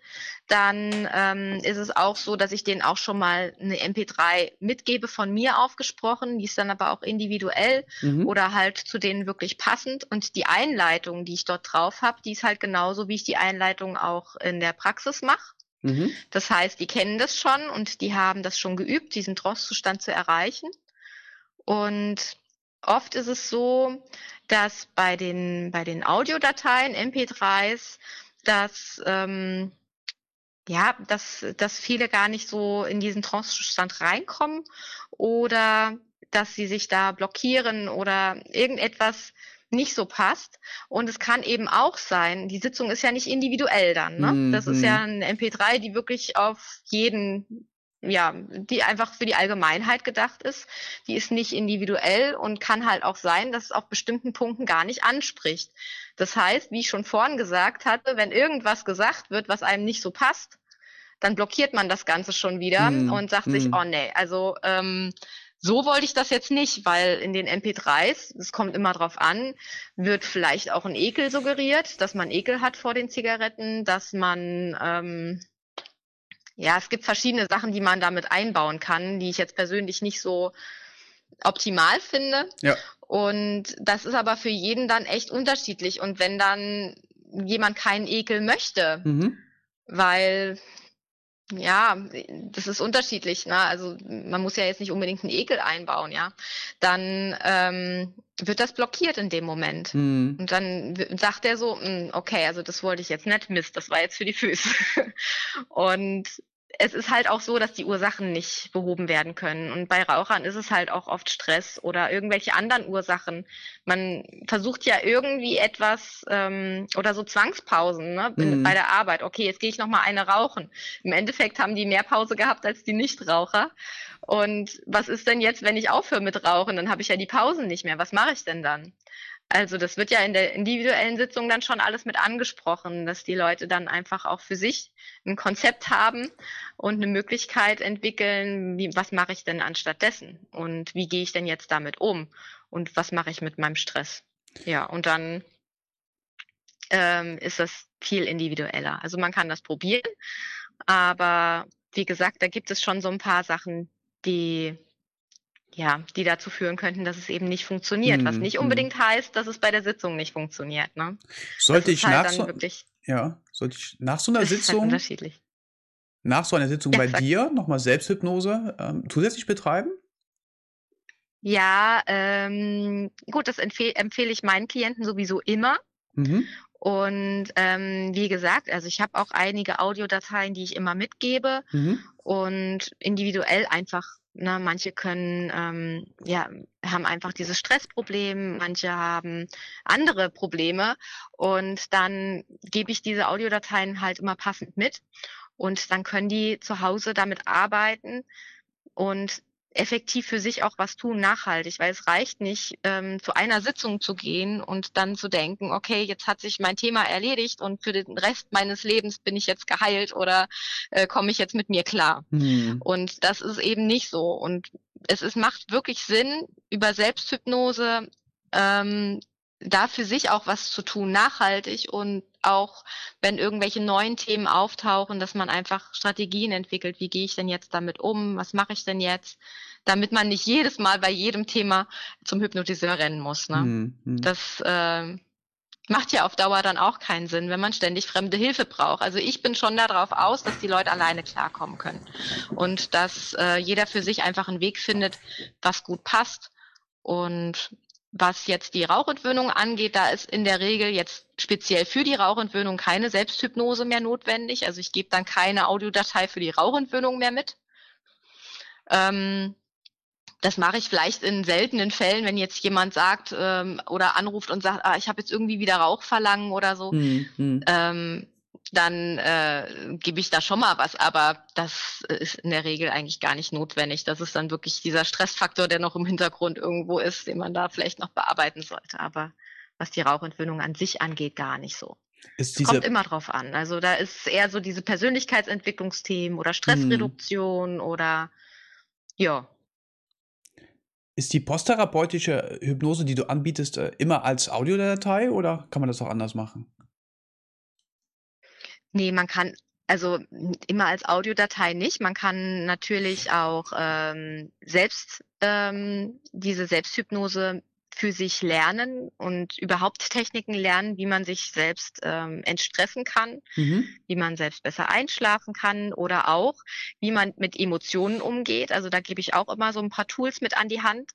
B: dann ähm, ist es auch so, dass ich denen auch schon mal eine MP3 mitgebe von mir aufgesprochen, die ist dann aber auch individuell
A: Mhm.
B: oder halt zu denen wirklich passend. Und die Einleitung, die ich dort drauf habe, die ist halt genauso, wie ich die Einleitung auch in der Praxis mache.
A: Mhm.
B: Das heißt, die kennen das schon und die haben das schon geübt, diesen Trance-Zustand zu erreichen. Und oft ist es so, dass bei den, bei den Audiodateien, MP3s, dass, ähm, ja, dass, dass viele gar nicht so in diesen Trance-Zustand reinkommen oder dass sie sich da blockieren oder irgendetwas nicht so passt. Und es kann eben auch sein, die Sitzung ist ja nicht individuell dann. Ne? Das ist
A: Mhm.
B: ja eine MP3, die wirklich auf jeden, ja, die einfach für die Allgemeinheit gedacht ist. Die ist nicht individuell und kann halt auch sein, dass es auf bestimmten Punkten gar nicht anspricht. Das heißt, wie ich schon vorhin gesagt hatte, wenn irgendwas gesagt wird, was einem nicht so passt, dann blockiert man das Ganze schon wieder
A: Mhm.
B: und sagt sich,
A: Mhm.
B: oh nee, also ähm, so wollte ich das jetzt nicht, weil in den MP3s, es kommt immer drauf an, wird vielleicht auch ein Ekel suggeriert, dass man Ekel hat vor den Zigaretten, dass man, ähm, ja, es gibt verschiedene Sachen, die man damit einbauen kann, die ich jetzt persönlich nicht so optimal finde.
A: Ja.
B: Und das ist aber für jeden dann echt unterschiedlich. Und wenn dann jemand keinen Ekel möchte,
A: Mhm.
B: weil ja, das ist unterschiedlich, ne? Also man muss ja jetzt nicht unbedingt einen Ekel einbauen, ja. Dann ähm, wird das blockiert in dem Moment.
A: Mhm.
B: Und dann sagt er so, "Mm, okay, also das wollte ich jetzt nicht, Mist, das war jetzt für die Füße. Und es ist halt auch so, dass die Ursachen nicht behoben werden können. Und bei Rauchern ist es halt auch oft Stress oder irgendwelche anderen Ursachen. Man versucht ja irgendwie etwas ähm, oder so Zwangspausen ne,
A: Mhm.
B: bei der Arbeit. Okay, jetzt gehe ich noch mal eine rauchen. Im Endeffekt haben die mehr Pause gehabt als die Nichtraucher. Und was ist denn jetzt, wenn ich aufhöre mit Rauchen? Dann habe ich ja die Pausen nicht mehr. Was mache ich denn dann? Also das wird ja in der individuellen Sitzung dann schon alles mit angesprochen, dass die Leute dann einfach auch für sich ein Konzept haben und eine Möglichkeit entwickeln, wie, was mache ich denn anstatt dessen und wie gehe ich denn jetzt damit um und was mache ich mit meinem Stress. Ja, und dann ähm, ist das viel individueller. Also man kann das probieren, aber wie gesagt, da gibt es schon so ein paar Sachen, die ja, die dazu führen könnten, dass es eben nicht funktioniert, mm, was nicht mm. unbedingt mm. heißt, dass es bei der Sitzung nicht funktioniert. Ne?
A: Sollte ich halt nach so, ja, sollte ich nach so einer halt Sitzung halt unterschiedlich. nach so einer Sitzung ja, bei sag. dir nochmal Selbsthypnose ähm, zusätzlich betreiben?
B: Ja, ähm, gut, das empfehle, empfehle ich meinen Klienten sowieso immer. Mhm. Und ähm, wie gesagt, also ich habe auch einige Audiodateien, die ich immer mitgebe mhm. und individuell einfach. Ne, manche können, ähm, ja, haben einfach dieses Stressproblem, manche haben andere Probleme und dann gebe ich diese Audiodateien halt immer passend mit und dann können die zu Hause damit arbeiten und effektiv für sich auch was tun, nachhaltig, weil es reicht nicht, ähm, zu einer Sitzung zu gehen und dann zu denken, okay, jetzt hat sich mein Thema erledigt und für den Rest meines Lebens bin ich jetzt geheilt oder äh, komme ich jetzt mit mir klar. Mhm. Und das ist eben nicht so. Und es ist, macht wirklich Sinn, über Selbsthypnose ähm, da für sich auch was zu tun, nachhaltig und auch wenn irgendwelche neuen Themen auftauchen, dass man einfach Strategien entwickelt. Wie gehe ich denn jetzt damit um? Was mache ich denn jetzt? Damit man nicht jedes Mal bei jedem Thema zum Hypnotiseur rennen muss. Ne? Mhm. Das äh, macht ja auf Dauer dann auch keinen Sinn, wenn man ständig fremde Hilfe braucht. Also ich bin schon darauf aus, dass die Leute alleine klarkommen können und dass äh, jeder für sich einfach einen Weg findet, was gut passt. Und was jetzt die Rauchentwöhnung angeht, da ist in der Regel jetzt speziell für die Rauchentwöhnung keine Selbsthypnose mehr notwendig. Also ich gebe dann keine Audiodatei für die Rauchentwöhnung mehr mit. Ähm, das mache ich vielleicht in seltenen Fällen, wenn jetzt jemand sagt ähm, oder anruft und sagt, ah, ich habe jetzt irgendwie wieder Rauchverlangen oder so. Mhm. Ähm, dann äh, gebe ich da schon mal was, aber das ist in der Regel eigentlich gar nicht notwendig. Das ist dann wirklich dieser Stressfaktor, der noch im Hintergrund irgendwo ist, den man da vielleicht noch bearbeiten sollte. Aber was die Rauchentwöhnung an sich angeht, gar nicht so. Diese... Kommt immer drauf an. Also da ist eher so diese Persönlichkeitsentwicklungsthemen oder Stressreduktion hm. oder ja.
A: Ist die posttherapeutische Hypnose, die du anbietest, äh, immer als Audiodatei oder kann man das auch anders machen?
B: Nee, man kann also immer als Audiodatei nicht. Man kann natürlich auch ähm, selbst ähm, diese Selbsthypnose für sich lernen und überhaupt Techniken lernen, wie man sich selbst ähm, entstressen kann, mhm. wie man selbst besser einschlafen kann oder auch, wie man mit Emotionen umgeht. Also da gebe ich auch immer so ein paar Tools mit an die Hand,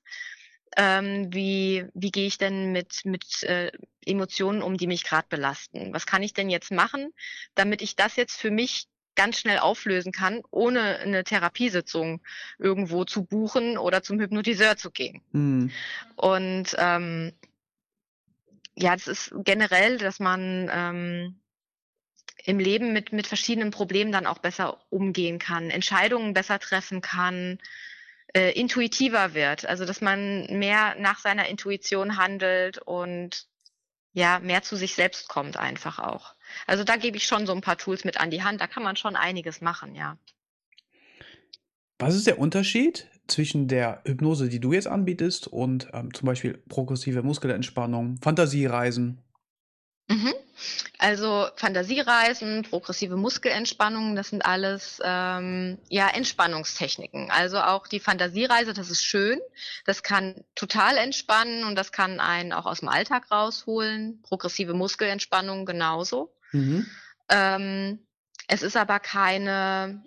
B: ähm, wie, wie gehe ich denn mit, mit äh, Emotionen um, die mich gerade belasten? Was kann ich denn jetzt machen, damit ich das jetzt für mich ganz schnell auflösen kann, ohne eine Therapiesitzung irgendwo zu buchen oder zum Hypnotiseur zu gehen. Mhm. Und ähm, ja, das ist generell, dass man ähm, im Leben mit, mit verschiedenen Problemen dann auch besser umgehen kann, Entscheidungen besser treffen kann, äh, intuitiver wird. Also dass man mehr nach seiner Intuition handelt und ja, mehr zu sich selbst kommt einfach auch. Also da gebe ich schon so ein paar Tools mit an die Hand. Da kann man schon einiges machen, ja.
A: Was ist der Unterschied zwischen der Hypnose, die du jetzt anbietest, und ähm, zum Beispiel progressive Muskelentspannung, Fantasiereisen?
B: Mhm. Also Fantasiereisen, progressive Muskelentspannung, das sind alles ähm, ja Entspannungstechniken. Also auch die Fantasiereise, das ist schön, das kann total entspannen und das kann einen auch aus dem Alltag rausholen. Progressive Muskelentspannung genauso. Mhm. Ähm, es ist aber keine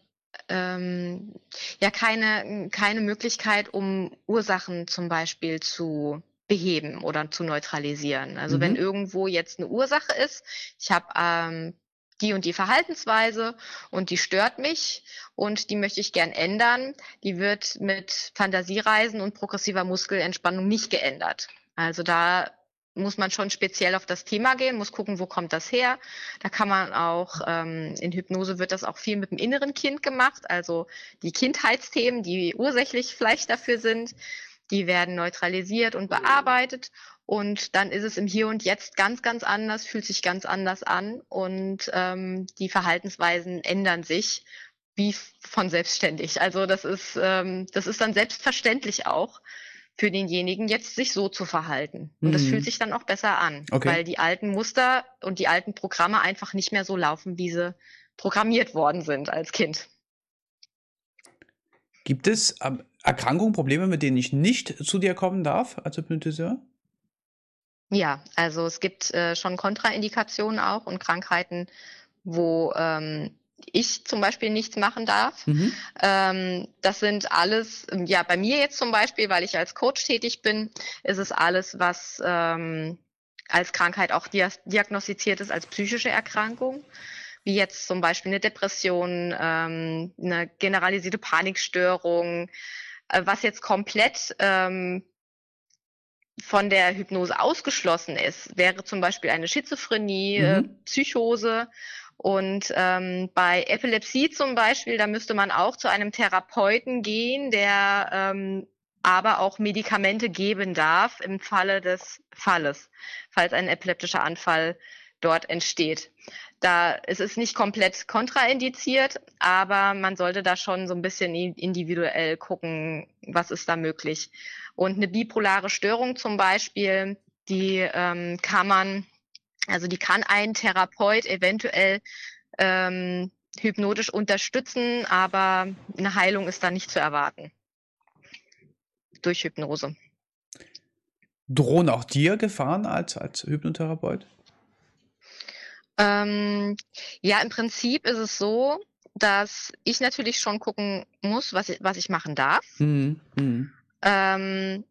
B: ähm, ja keine keine Möglichkeit, um Ursachen zum Beispiel zu beheben oder zu neutralisieren. Also mhm. wenn irgendwo jetzt eine Ursache ist, ich habe ähm, die und die Verhaltensweise und die stört mich und die möchte ich gern ändern, die wird mit Fantasiereisen und progressiver Muskelentspannung nicht geändert. Also da muss man schon speziell auf das Thema gehen, muss gucken, wo kommt das her. Da kann man auch, ähm, in Hypnose wird das auch viel mit dem inneren Kind gemacht, also die Kindheitsthemen, die ursächlich vielleicht dafür sind, die werden neutralisiert und bearbeitet Und dann ist es im Hier und Jetzt ganz, ganz anders, fühlt sich ganz anders an und ähm, die Verhaltensweisen ändern sich wie von selbstständig. Also das ist, ähm, das ist dann selbstverständlich auch für denjenigen, jetzt sich so zu verhalten. Und mhm. das fühlt sich dann auch besser an, okay. weil die alten Muster und die alten Programme einfach nicht mehr so laufen, wie sie programmiert worden sind als Kind.
A: Gibt es Erkrankungen, Probleme, mit denen ich nicht zu dir kommen darf als Hypnotiseur?
B: Ja, also es gibt äh, schon Kontraindikationen auch und Krankheiten, wo ähm, ich zum Beispiel nichts machen darf. Mhm. Ähm, das sind alles, ja, bei mir jetzt zum Beispiel, weil ich als Coach tätig bin, ist es alles, was ähm, als Krankheit auch diagnostiziert ist, als psychische Erkrankung wie jetzt zum Beispiel eine Depression, ähm, eine generalisierte Panikstörung, was jetzt komplett ähm, von der Hypnose ausgeschlossen ist, wäre zum Beispiel eine Schizophrenie, äh, mhm. äh, Psychose. Und ähm, bei Epilepsie zum Beispiel, da müsste man auch zu einem Therapeuten gehen, der ähm, aber auch Medikamente geben darf im Falle des Falles, falls ein epileptischer Anfall dort entsteht. Da es ist nicht komplett kontraindiziert, aber man sollte da schon so ein bisschen individuell gucken, was ist da möglich. Und eine bipolare Störung zum Beispiel, die ähm, kann man, also die kann ein Therapeut eventuell ähm, hypnotisch unterstützen, aber eine Heilung ist da nicht zu erwarten durch Hypnose.
A: Drohen auch dir Gefahren als, als Hypnotherapeut?
B: Ähm, ja, im Prinzip ist es so, dass ich natürlich schon gucken muss, was ich, was ich machen darf. Mhm. Mhm. Ähm,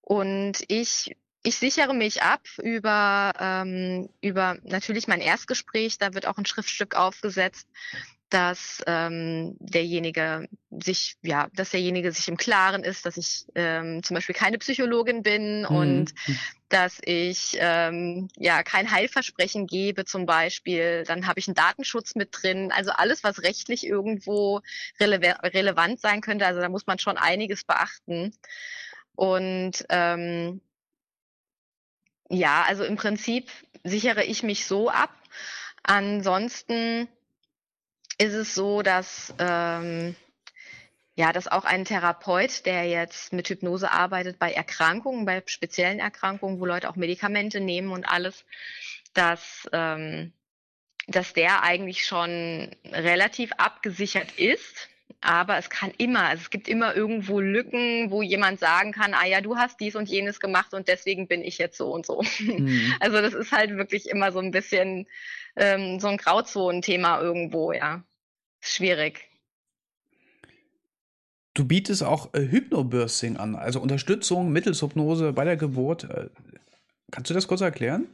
B: und ich, ich sichere mich ab über, ähm, über natürlich mein Erstgespräch. Da wird auch ein Schriftstück aufgesetzt, dass ähm, derjenige sich, ja, dass derjenige sich im Klaren ist, dass ich ähm, zum Beispiel keine Psychologin bin mhm. und dass ich ähm, ja kein Heilversprechen gebe zum Beispiel. Dann habe ich einen Datenschutz mit drin. Also alles, was rechtlich irgendwo rele relevant sein könnte. Also da muss man schon einiges beachten. Und ähm, ja, also im Prinzip sichere ich mich so ab. Ansonsten ist es so, dass ähm, ja, dass auch ein Therapeut, der jetzt mit Hypnose arbeitet bei Erkrankungen, bei speziellen Erkrankungen, wo Leute auch Medikamente nehmen und alles, dass, ähm, dass der eigentlich schon relativ abgesichert ist. Aber es kann immer, also es gibt immer irgendwo Lücken, wo jemand sagen kann, ah ja, du hast dies und jenes gemacht und deswegen bin ich jetzt so und so. Mhm. Also das ist halt wirklich immer so ein bisschen ähm, so ein Grauzonenthema irgendwo, ja. Schwierig.
A: Du bietest auch äh, Hypnobirthing an, also Unterstützung mittels Hypnose bei der Geburt. Äh, kannst du das kurz erklären?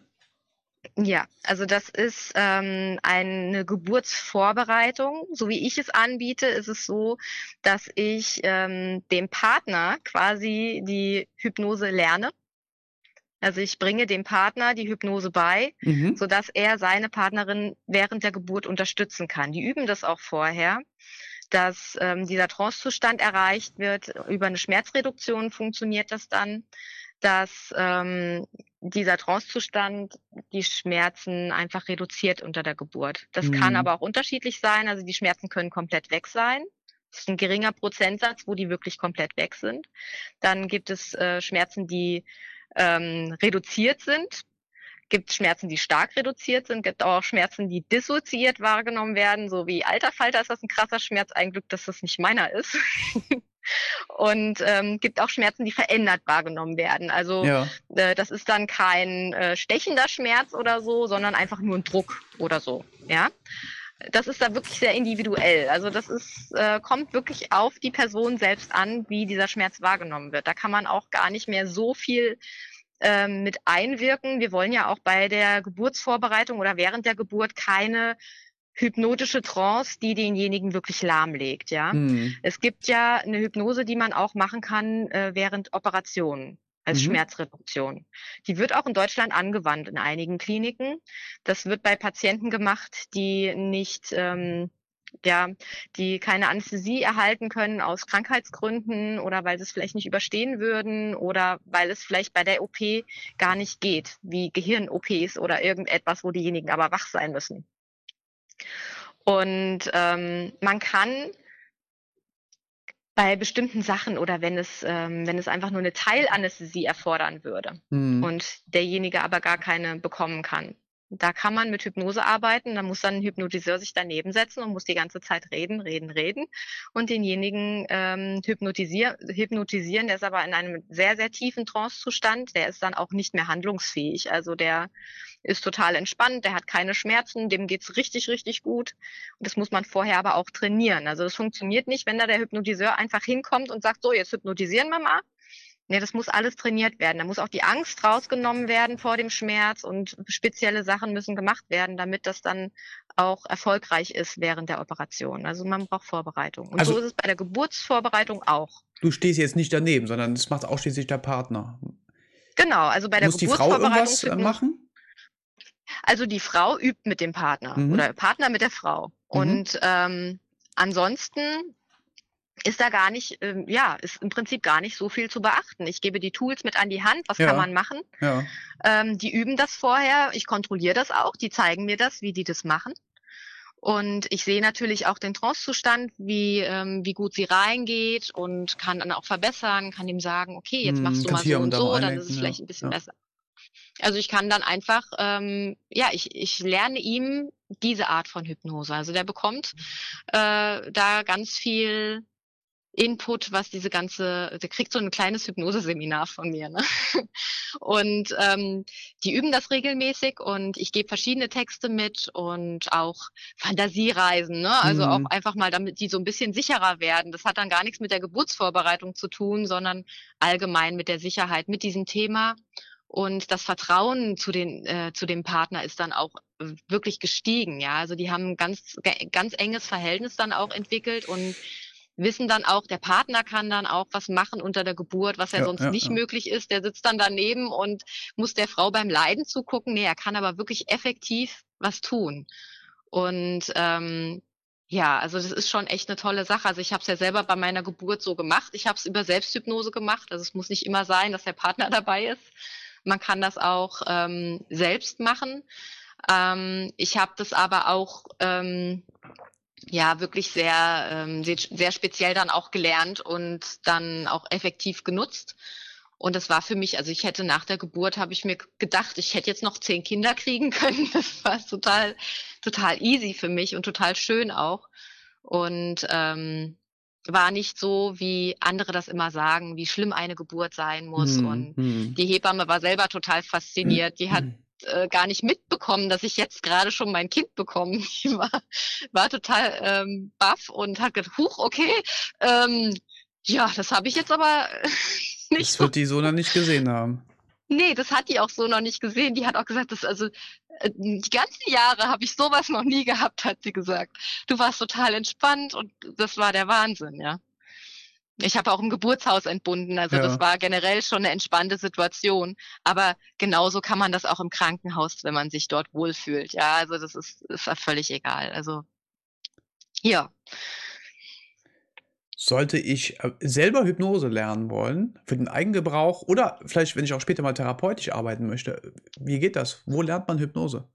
B: Ja, also das ist ähm, eine Geburtsvorbereitung. So wie ich es anbiete, ist es so, dass ich ähm, dem Partner quasi die Hypnose lerne. Also ich bringe dem Partner die Hypnose bei, mhm. sodass er seine Partnerin während der Geburt unterstützen kann. Die üben das auch vorher, dass ähm, dieser Trancezustand erreicht wird. Über eine Schmerzreduktion funktioniert das dann, dass ähm, dieser Trancezustand die Schmerzen einfach reduziert unter der Geburt. Das mhm. kann aber auch unterschiedlich sein. Also die Schmerzen können komplett weg sein. Das ist ein geringer Prozentsatz, wo die wirklich komplett weg sind. Dann gibt es äh, Schmerzen, die ähm, reduziert sind. Gibt Schmerzen, die stark reduziert sind, gibt auch Schmerzen, die dissoziiert wahrgenommen werden, so wie Alterfalter ist das ein krasser Schmerz. Ein Glück, dass das nicht meiner ist. und ähm, gibt auch Schmerzen, die verändert wahrgenommen werden. Also ja. äh, das ist dann kein äh, stechender Schmerz oder so, sondern einfach nur ein Druck oder so. Ja das ist da wirklich sehr individuell. Also das ist, äh, kommt wirklich auf die Person selbst an, wie dieser Schmerz wahrgenommen wird. Da kann man auch gar nicht mehr so viel ähm, mit einwirken. Wir wollen ja auch bei der Geburtsvorbereitung oder während der Geburt keine hypnotische Trance, die denjenigen wirklich lahmlegt. Ja, mhm. es gibt ja eine Hypnose, die man auch machen kann äh, während Operationen als mhm. Schmerzreduktion. Die wird auch in Deutschland angewandt in einigen Kliniken. Das wird bei Patienten gemacht, die nicht ähm, ja, die keine Anästhesie erhalten können aus Krankheitsgründen oder weil sie es vielleicht nicht überstehen würden oder weil es vielleicht bei der OP gar nicht geht, wie Gehirn-OPs oder irgendetwas, wo diejenigen aber wach sein müssen. Und ähm, man kann bei bestimmten Sachen oder wenn es, ähm, wenn es einfach nur eine Teilanästhesie erfordern würde mhm. und derjenige aber gar keine bekommen kann, da kann man mit Hypnose arbeiten. Da muss dann ein Hypnotiseur sich daneben setzen und muss die ganze Zeit reden, reden, reden und denjenigen ähm, hypnotisier hypnotisieren. Der ist aber in einem sehr, sehr tiefen Trancezustand. Der ist dann auch nicht mehr handlungsfähig. Also der ist total entspannt, der hat keine Schmerzen, dem geht's richtig, richtig gut. Und das muss man vorher aber auch trainieren. Also das funktioniert nicht, wenn da der Hypnotiseur einfach hinkommt und sagt, so, jetzt hypnotisieren wir mal. Nee, das muss alles trainiert werden. Da muss auch die Angst rausgenommen werden vor dem Schmerz und spezielle Sachen müssen gemacht werden, damit das dann auch erfolgreich ist während der Operation. Also man braucht Vorbereitung. Und also, so ist es bei der Geburtsvorbereitung auch.
A: Du stehst jetzt nicht daneben, sondern das macht ausschließlich der Partner.
B: Genau, also bei der
A: muss Geburtsvorbereitung. Muss die Frau irgendwas machen?
B: Also die Frau übt mit dem Partner mhm. oder Partner mit der Frau. Mhm. Und ähm, ansonsten ist da gar nicht, ähm, ja, ist im Prinzip gar nicht so viel zu beachten. Ich gebe die Tools mit an die Hand, was ja. kann man machen? Ja. Ähm, die üben das vorher, ich kontrolliere das auch, die zeigen mir das, wie die das machen. Und ich sehe natürlich auch den Trancezustand, wie, ähm, wie gut sie reingeht und kann dann auch verbessern, kann ihm sagen, okay, jetzt hm, machst du mal so und so, dann ist es vielleicht ein bisschen ja. besser. Also ich kann dann einfach, ähm, ja, ich, ich lerne ihm diese Art von Hypnose. Also der bekommt äh, da ganz viel Input, was diese ganze, der kriegt so ein kleines Hypnoseseminar von mir. Ne? Und ähm, die üben das regelmäßig und ich gebe verschiedene Texte mit und auch Fantasiereisen, ne? Also mhm. auch einfach mal, damit die so ein bisschen sicherer werden. Das hat dann gar nichts mit der Geburtsvorbereitung zu tun, sondern allgemein mit der Sicherheit, mit diesem Thema. Und das Vertrauen zu den äh, zu dem Partner ist dann auch wirklich gestiegen. Ja, also die haben ein ganz ganz enges Verhältnis dann auch entwickelt und wissen dann auch, der Partner kann dann auch was machen unter der Geburt, was ja, ja sonst ja, nicht ja. möglich ist. Der sitzt dann daneben und muss der Frau beim Leiden zugucken. Nee, er kann aber wirklich effektiv was tun. Und ähm, ja, also das ist schon echt eine tolle Sache. Also ich habe es ja selber bei meiner Geburt so gemacht. Ich habe es über Selbsthypnose gemacht. Also es muss nicht immer sein, dass der Partner dabei ist. Man kann das auch ähm, selbst machen. Ähm, ich habe das aber auch ähm, ja wirklich sehr, ähm, sehr speziell dann auch gelernt und dann auch effektiv genutzt. Und das war für mich, also ich hätte nach der Geburt, habe ich mir gedacht, ich hätte jetzt noch zehn Kinder kriegen können. Das war total, total easy für mich und total schön auch. Und ähm, war nicht so, wie andere das immer sagen, wie schlimm eine Geburt sein muss. Hm, und hm. die Hebamme war selber total fasziniert. Die hat hm äh, gar nicht mitbekommen, dass ich jetzt gerade schon mein Kind bekomme. Die war, war total ähm, baff und hat gedacht, huch, okay, ähm, ja, das habe ich jetzt aber
A: nicht. Das wird die so noch nicht gesehen haben.
B: Nee, das hat die auch so noch nicht gesehen. Die hat auch gesagt, dass also äh, die ganzen Jahre habe ich sowas noch nie gehabt, hat sie gesagt. Du warst total entspannt und das war der Wahnsinn, ja. Ich habe auch im Geburtshaus entbunden, also ja. das war generell schon eine entspannte Situation. Aber genauso kann man das auch im Krankenhaus, wenn man sich dort wohlfühlt. Ja, also das ist, ist völlig egal. Also ja.
A: Sollte ich äh, selber Hypnose lernen wollen, für den Eigengebrauch oder vielleicht, wenn ich auch später mal therapeutisch arbeiten möchte, wie geht das? Wo lernt man Hypnose?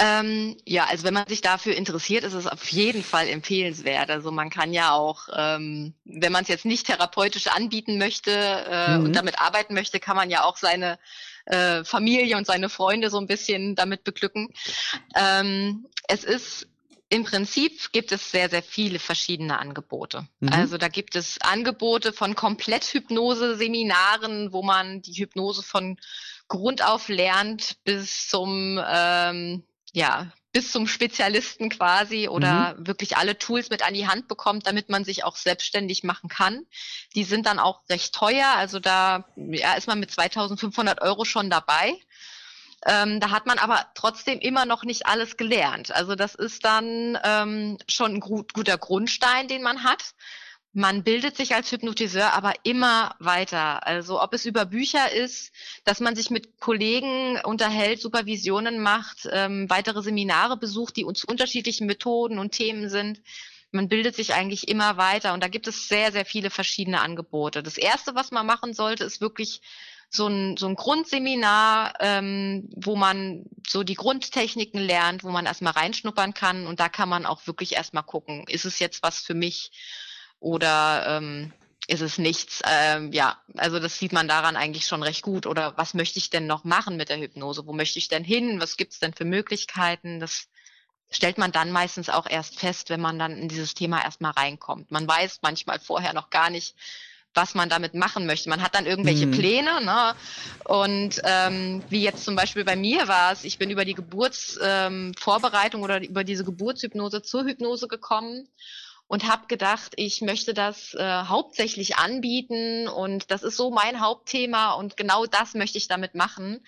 B: Ähm, ja, also wenn man sich dafür interessiert, ist es auf jeden Fall empfehlenswert. Also man kann ja auch, ähm, wenn man es jetzt nicht therapeutisch anbieten möchte äh, mhm. und damit arbeiten möchte, kann man ja auch seine äh, Familie und seine Freunde so ein bisschen damit beglücken. Ähm, es ist im Prinzip gibt es sehr, sehr viele verschiedene Angebote. Mhm. Also da gibt es Angebote von Komplett-Hypnose-Seminaren, wo man die Hypnose von Grund auf lernt bis zum ähm, ja, bis zum Spezialisten quasi oder mhm. wirklich alle Tools mit an die Hand bekommt, damit man sich auch selbstständig machen kann. Die sind dann auch recht teuer, also da ja, ist man mit 2500 Euro schon dabei. Ähm, da hat man aber trotzdem immer noch nicht alles gelernt. Also das ist dann ähm, schon ein gut, guter Grundstein, den man hat. man bildet sich als Hypnotiseur aber immer weiter. Also ob es über Bücher ist, dass man sich mit Kollegen unterhält, Supervisionen macht, ähm, weitere Seminare besucht, die zu unterschiedlichen Methoden und Themen sind. Man bildet sich eigentlich immer weiter und da gibt es sehr, sehr viele verschiedene Angebote. Das Erste, was man machen sollte, ist wirklich so ein, so ein Grundseminar, ähm, wo man so die Grundtechniken lernt, wo man erstmal reinschnuppern kann und da kann man auch wirklich erstmal gucken, ist es jetzt was für mich oder ähm, ist es nichts? Ähm, ja, also das sieht man daran eigentlich schon recht gut. Oder was möchte ich denn noch machen mit der Hypnose? Wo möchte ich denn hin? Was gibt's denn für Möglichkeiten? Das stellt man dann meistens auch erst fest, wenn man dann in dieses Thema erstmal reinkommt. Man weiß manchmal vorher noch gar nicht, was man damit machen möchte. Man hat dann irgendwelche mhm. Pläne, ne? Und ähm, wie jetzt zum Beispiel bei mir war es, ich bin über die Geburtsvorbereitung ähm, oder über diese Geburtshypnose zur Hypnose gekommen und habe gedacht, ich möchte das äh, hauptsächlich anbieten und das ist so mein Hauptthema und genau das möchte ich damit machen.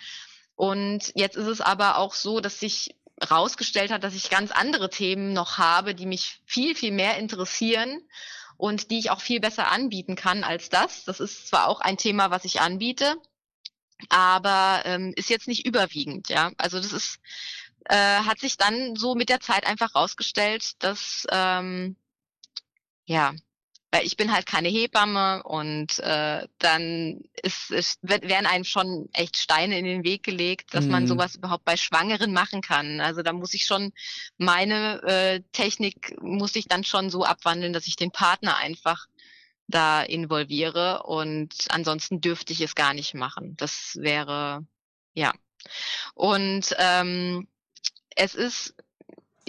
B: Und jetzt ist es aber auch so, dass sich rausgestellt hat, dass ich ganz andere Themen noch habe, die mich viel, viel mehr interessieren und die ich auch viel besser anbieten kann als das. Das ist zwar auch ein Thema, was ich anbiete, aber ähm, ist jetzt nicht überwiegend, ja. Also das ist, äh, hat sich dann so mit der Zeit einfach rausgestellt, dass ähm, ja, weil ich bin halt keine Hebamme und äh, dann ist, ist, werden einem schon echt Steine in den Weg gelegt, dass mhm. man sowas überhaupt bei Schwangeren machen kann. Also da muss ich schon meine äh, Technik muss ich dann schon so abwandeln, dass ich den Partner einfach da involviere und ansonsten dürfte ich es gar nicht machen. Das wäre ja und ähm, es ist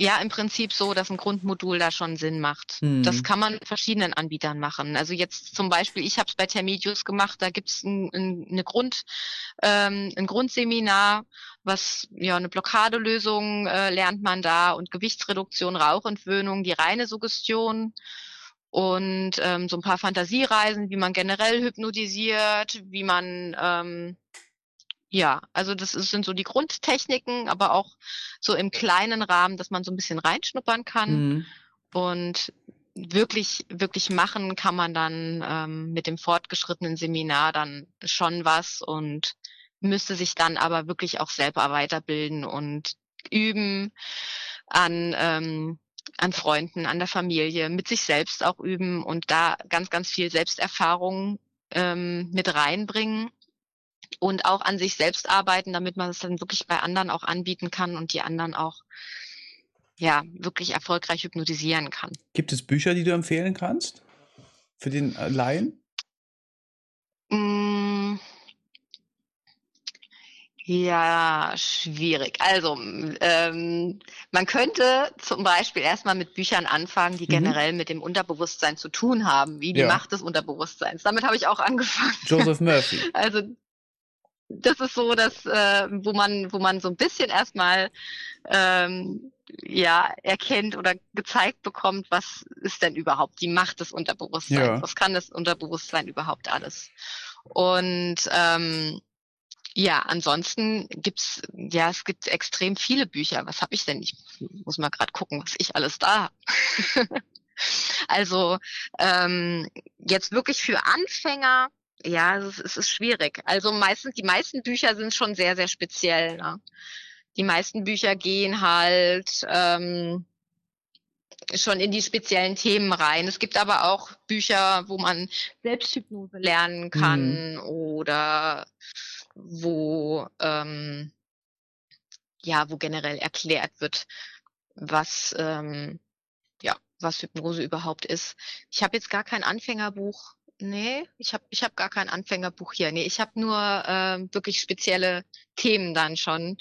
B: ja im Prinzip so, dass ein Grundmodul da schon Sinn macht. Mhm. Das kann man mit verschiedenen Anbietern machen. Also jetzt zum Beispiel, ich habe es bei Termedius gemacht, da gibt's ein, ein, eine Grund, ähm, ein Grundseminar, was ja eine Blockadelösung äh, lernt man da und Gewichtsreduktion, Rauchentwöhnung, die reine Suggestion und ähm, so ein paar Fantasiereisen, wie man generell hypnotisiert, wie man ähm, ja, also das sind so die Grundtechniken, aber auch so im kleinen Rahmen, dass man so ein bisschen reinschnuppern kann. Mhm. Und wirklich, wirklich machen kann man dann ähm, mit dem fortgeschrittenen Seminar dann schon was und müsste sich dann aber wirklich auch selber weiterbilden und üben an, ähm, an Freunden, an der Familie, mit sich selbst auch üben und da ganz, ganz viel Selbsterfahrung ähm, mit reinbringen und auch an sich selbst arbeiten, damit man es dann wirklich bei anderen auch anbieten kann und die anderen auch ja wirklich erfolgreich hypnotisieren kann.
A: Gibt es Bücher, die du empfehlen kannst für den äh, Laien?
B: Mm. Ja, schwierig. Also, ähm, man könnte zum Beispiel erstmal mit Büchern anfangen, die mhm. generell mit dem Unterbewusstsein zu tun haben, wie die ja. Macht des Unterbewusstseins. Damit habe ich auch angefangen.
A: Joseph Murphy.
B: Also, das ist so, dass äh, wo man wo man so ein bisschen erstmal ähm, ja erkennt oder gezeigt bekommt, was ist denn überhaupt die Macht des Unterbewusstseins? Ja. Was kann das Unterbewusstsein überhaupt alles? Und ähm, ja, ansonsten gibt's ja es gibt extrem viele Bücher. Was habe ich denn? Ich muss mal gerade gucken, was ich alles da habe. also ähm, jetzt wirklich für Anfänger ja, es ist, es ist schwierig. Also meistens, die meisten Bücher sind schon sehr, sehr speziell. Ne? Die meisten Bücher gehen halt ähm, schon in die speziellen Themen rein. Es gibt aber auch Bücher, wo man Selbsthypnose lernen kann mhm. oder wo ähm, ja, wo generell erklärt wird, was ähm, ja, was Hypnose überhaupt ist. Ich habe jetzt gar kein Anfängerbuch Nee, ich habe ich hab gar kein Anfängerbuch hier. Nee, ich habe nur ähm, wirklich spezielle Themen dann schon.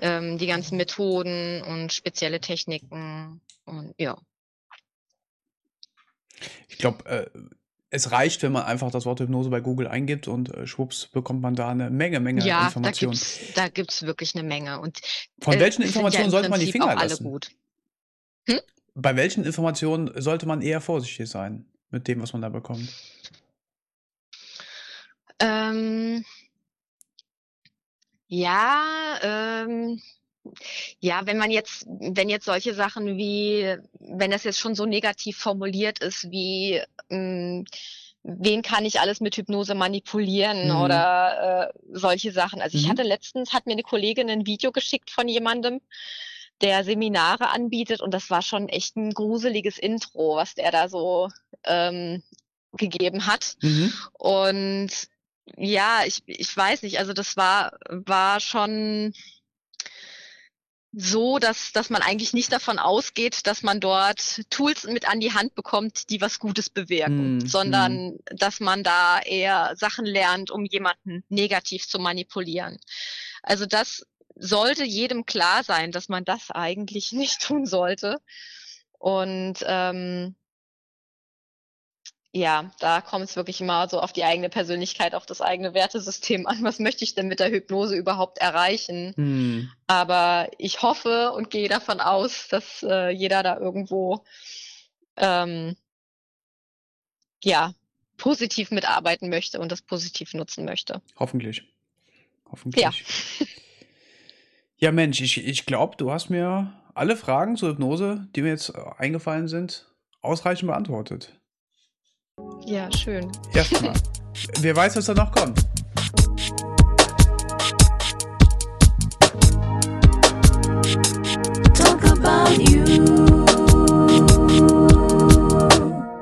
B: Ähm, die ganzen Methoden und spezielle Techniken und ja.
A: Ich glaube, äh, es reicht, wenn man einfach das Wort Hypnose bei Google eingibt und äh, schwupps bekommt man da eine Menge, Menge
B: ja,
A: Informationen.
B: Da gibt es wirklich eine Menge. Und,
A: Von äh, welchen Informationen ja sollte man die Finger lassen? Hm? Bei welchen Informationen sollte man eher vorsichtig sein mit dem, was man da bekommt?
B: Ähm, ja, ähm, Ja, wenn man jetzt, wenn jetzt solche Sachen wie, wenn das jetzt schon so negativ formuliert ist, wie mh, mm, wen kann ich alles mit Hypnose manipulieren mhm. oder äh, solche Sachen. Also ich mhm. hatte letztens, hat mir eine Kollegin ein Video geschickt von jemandem, der Seminare anbietet und das war schon echt ein gruseliges Intro, was der da so ähm, gegeben hat. Mhm. Und ja, ich, ich weiß nicht, also das war, war schon so, dass, dass man eigentlich nicht davon ausgeht, dass man dort Tools mit an die Hand bekommt, die was Gutes bewirken, mm, sondern mm. dass man da eher Sachen lernt, um jemanden negativ zu manipulieren. Also das sollte jedem klar sein, dass man das eigentlich nicht tun sollte. Und ähm, ja, da kommt es wirklich immer so auf die eigene Persönlichkeit, auf das eigene Wertesystem an. Was möchte ich denn mit der Hypnose überhaupt erreichen? Hm. Aber ich hoffe und gehe davon aus, dass äh, jeder da irgendwo ähm, ja positiv mitarbeiten möchte und das positiv nutzen möchte.
A: Hoffentlich. Hoffentlich. Ja. ja, Mensch, ich, ich glaube, du hast mir alle Fragen zur Hypnose, die mir jetzt äh, eingefallen sind, ausreichend beantwortet.
B: Ja, schön.
A: Erstmal. Wer weiß, was da noch kommt. Talk about you.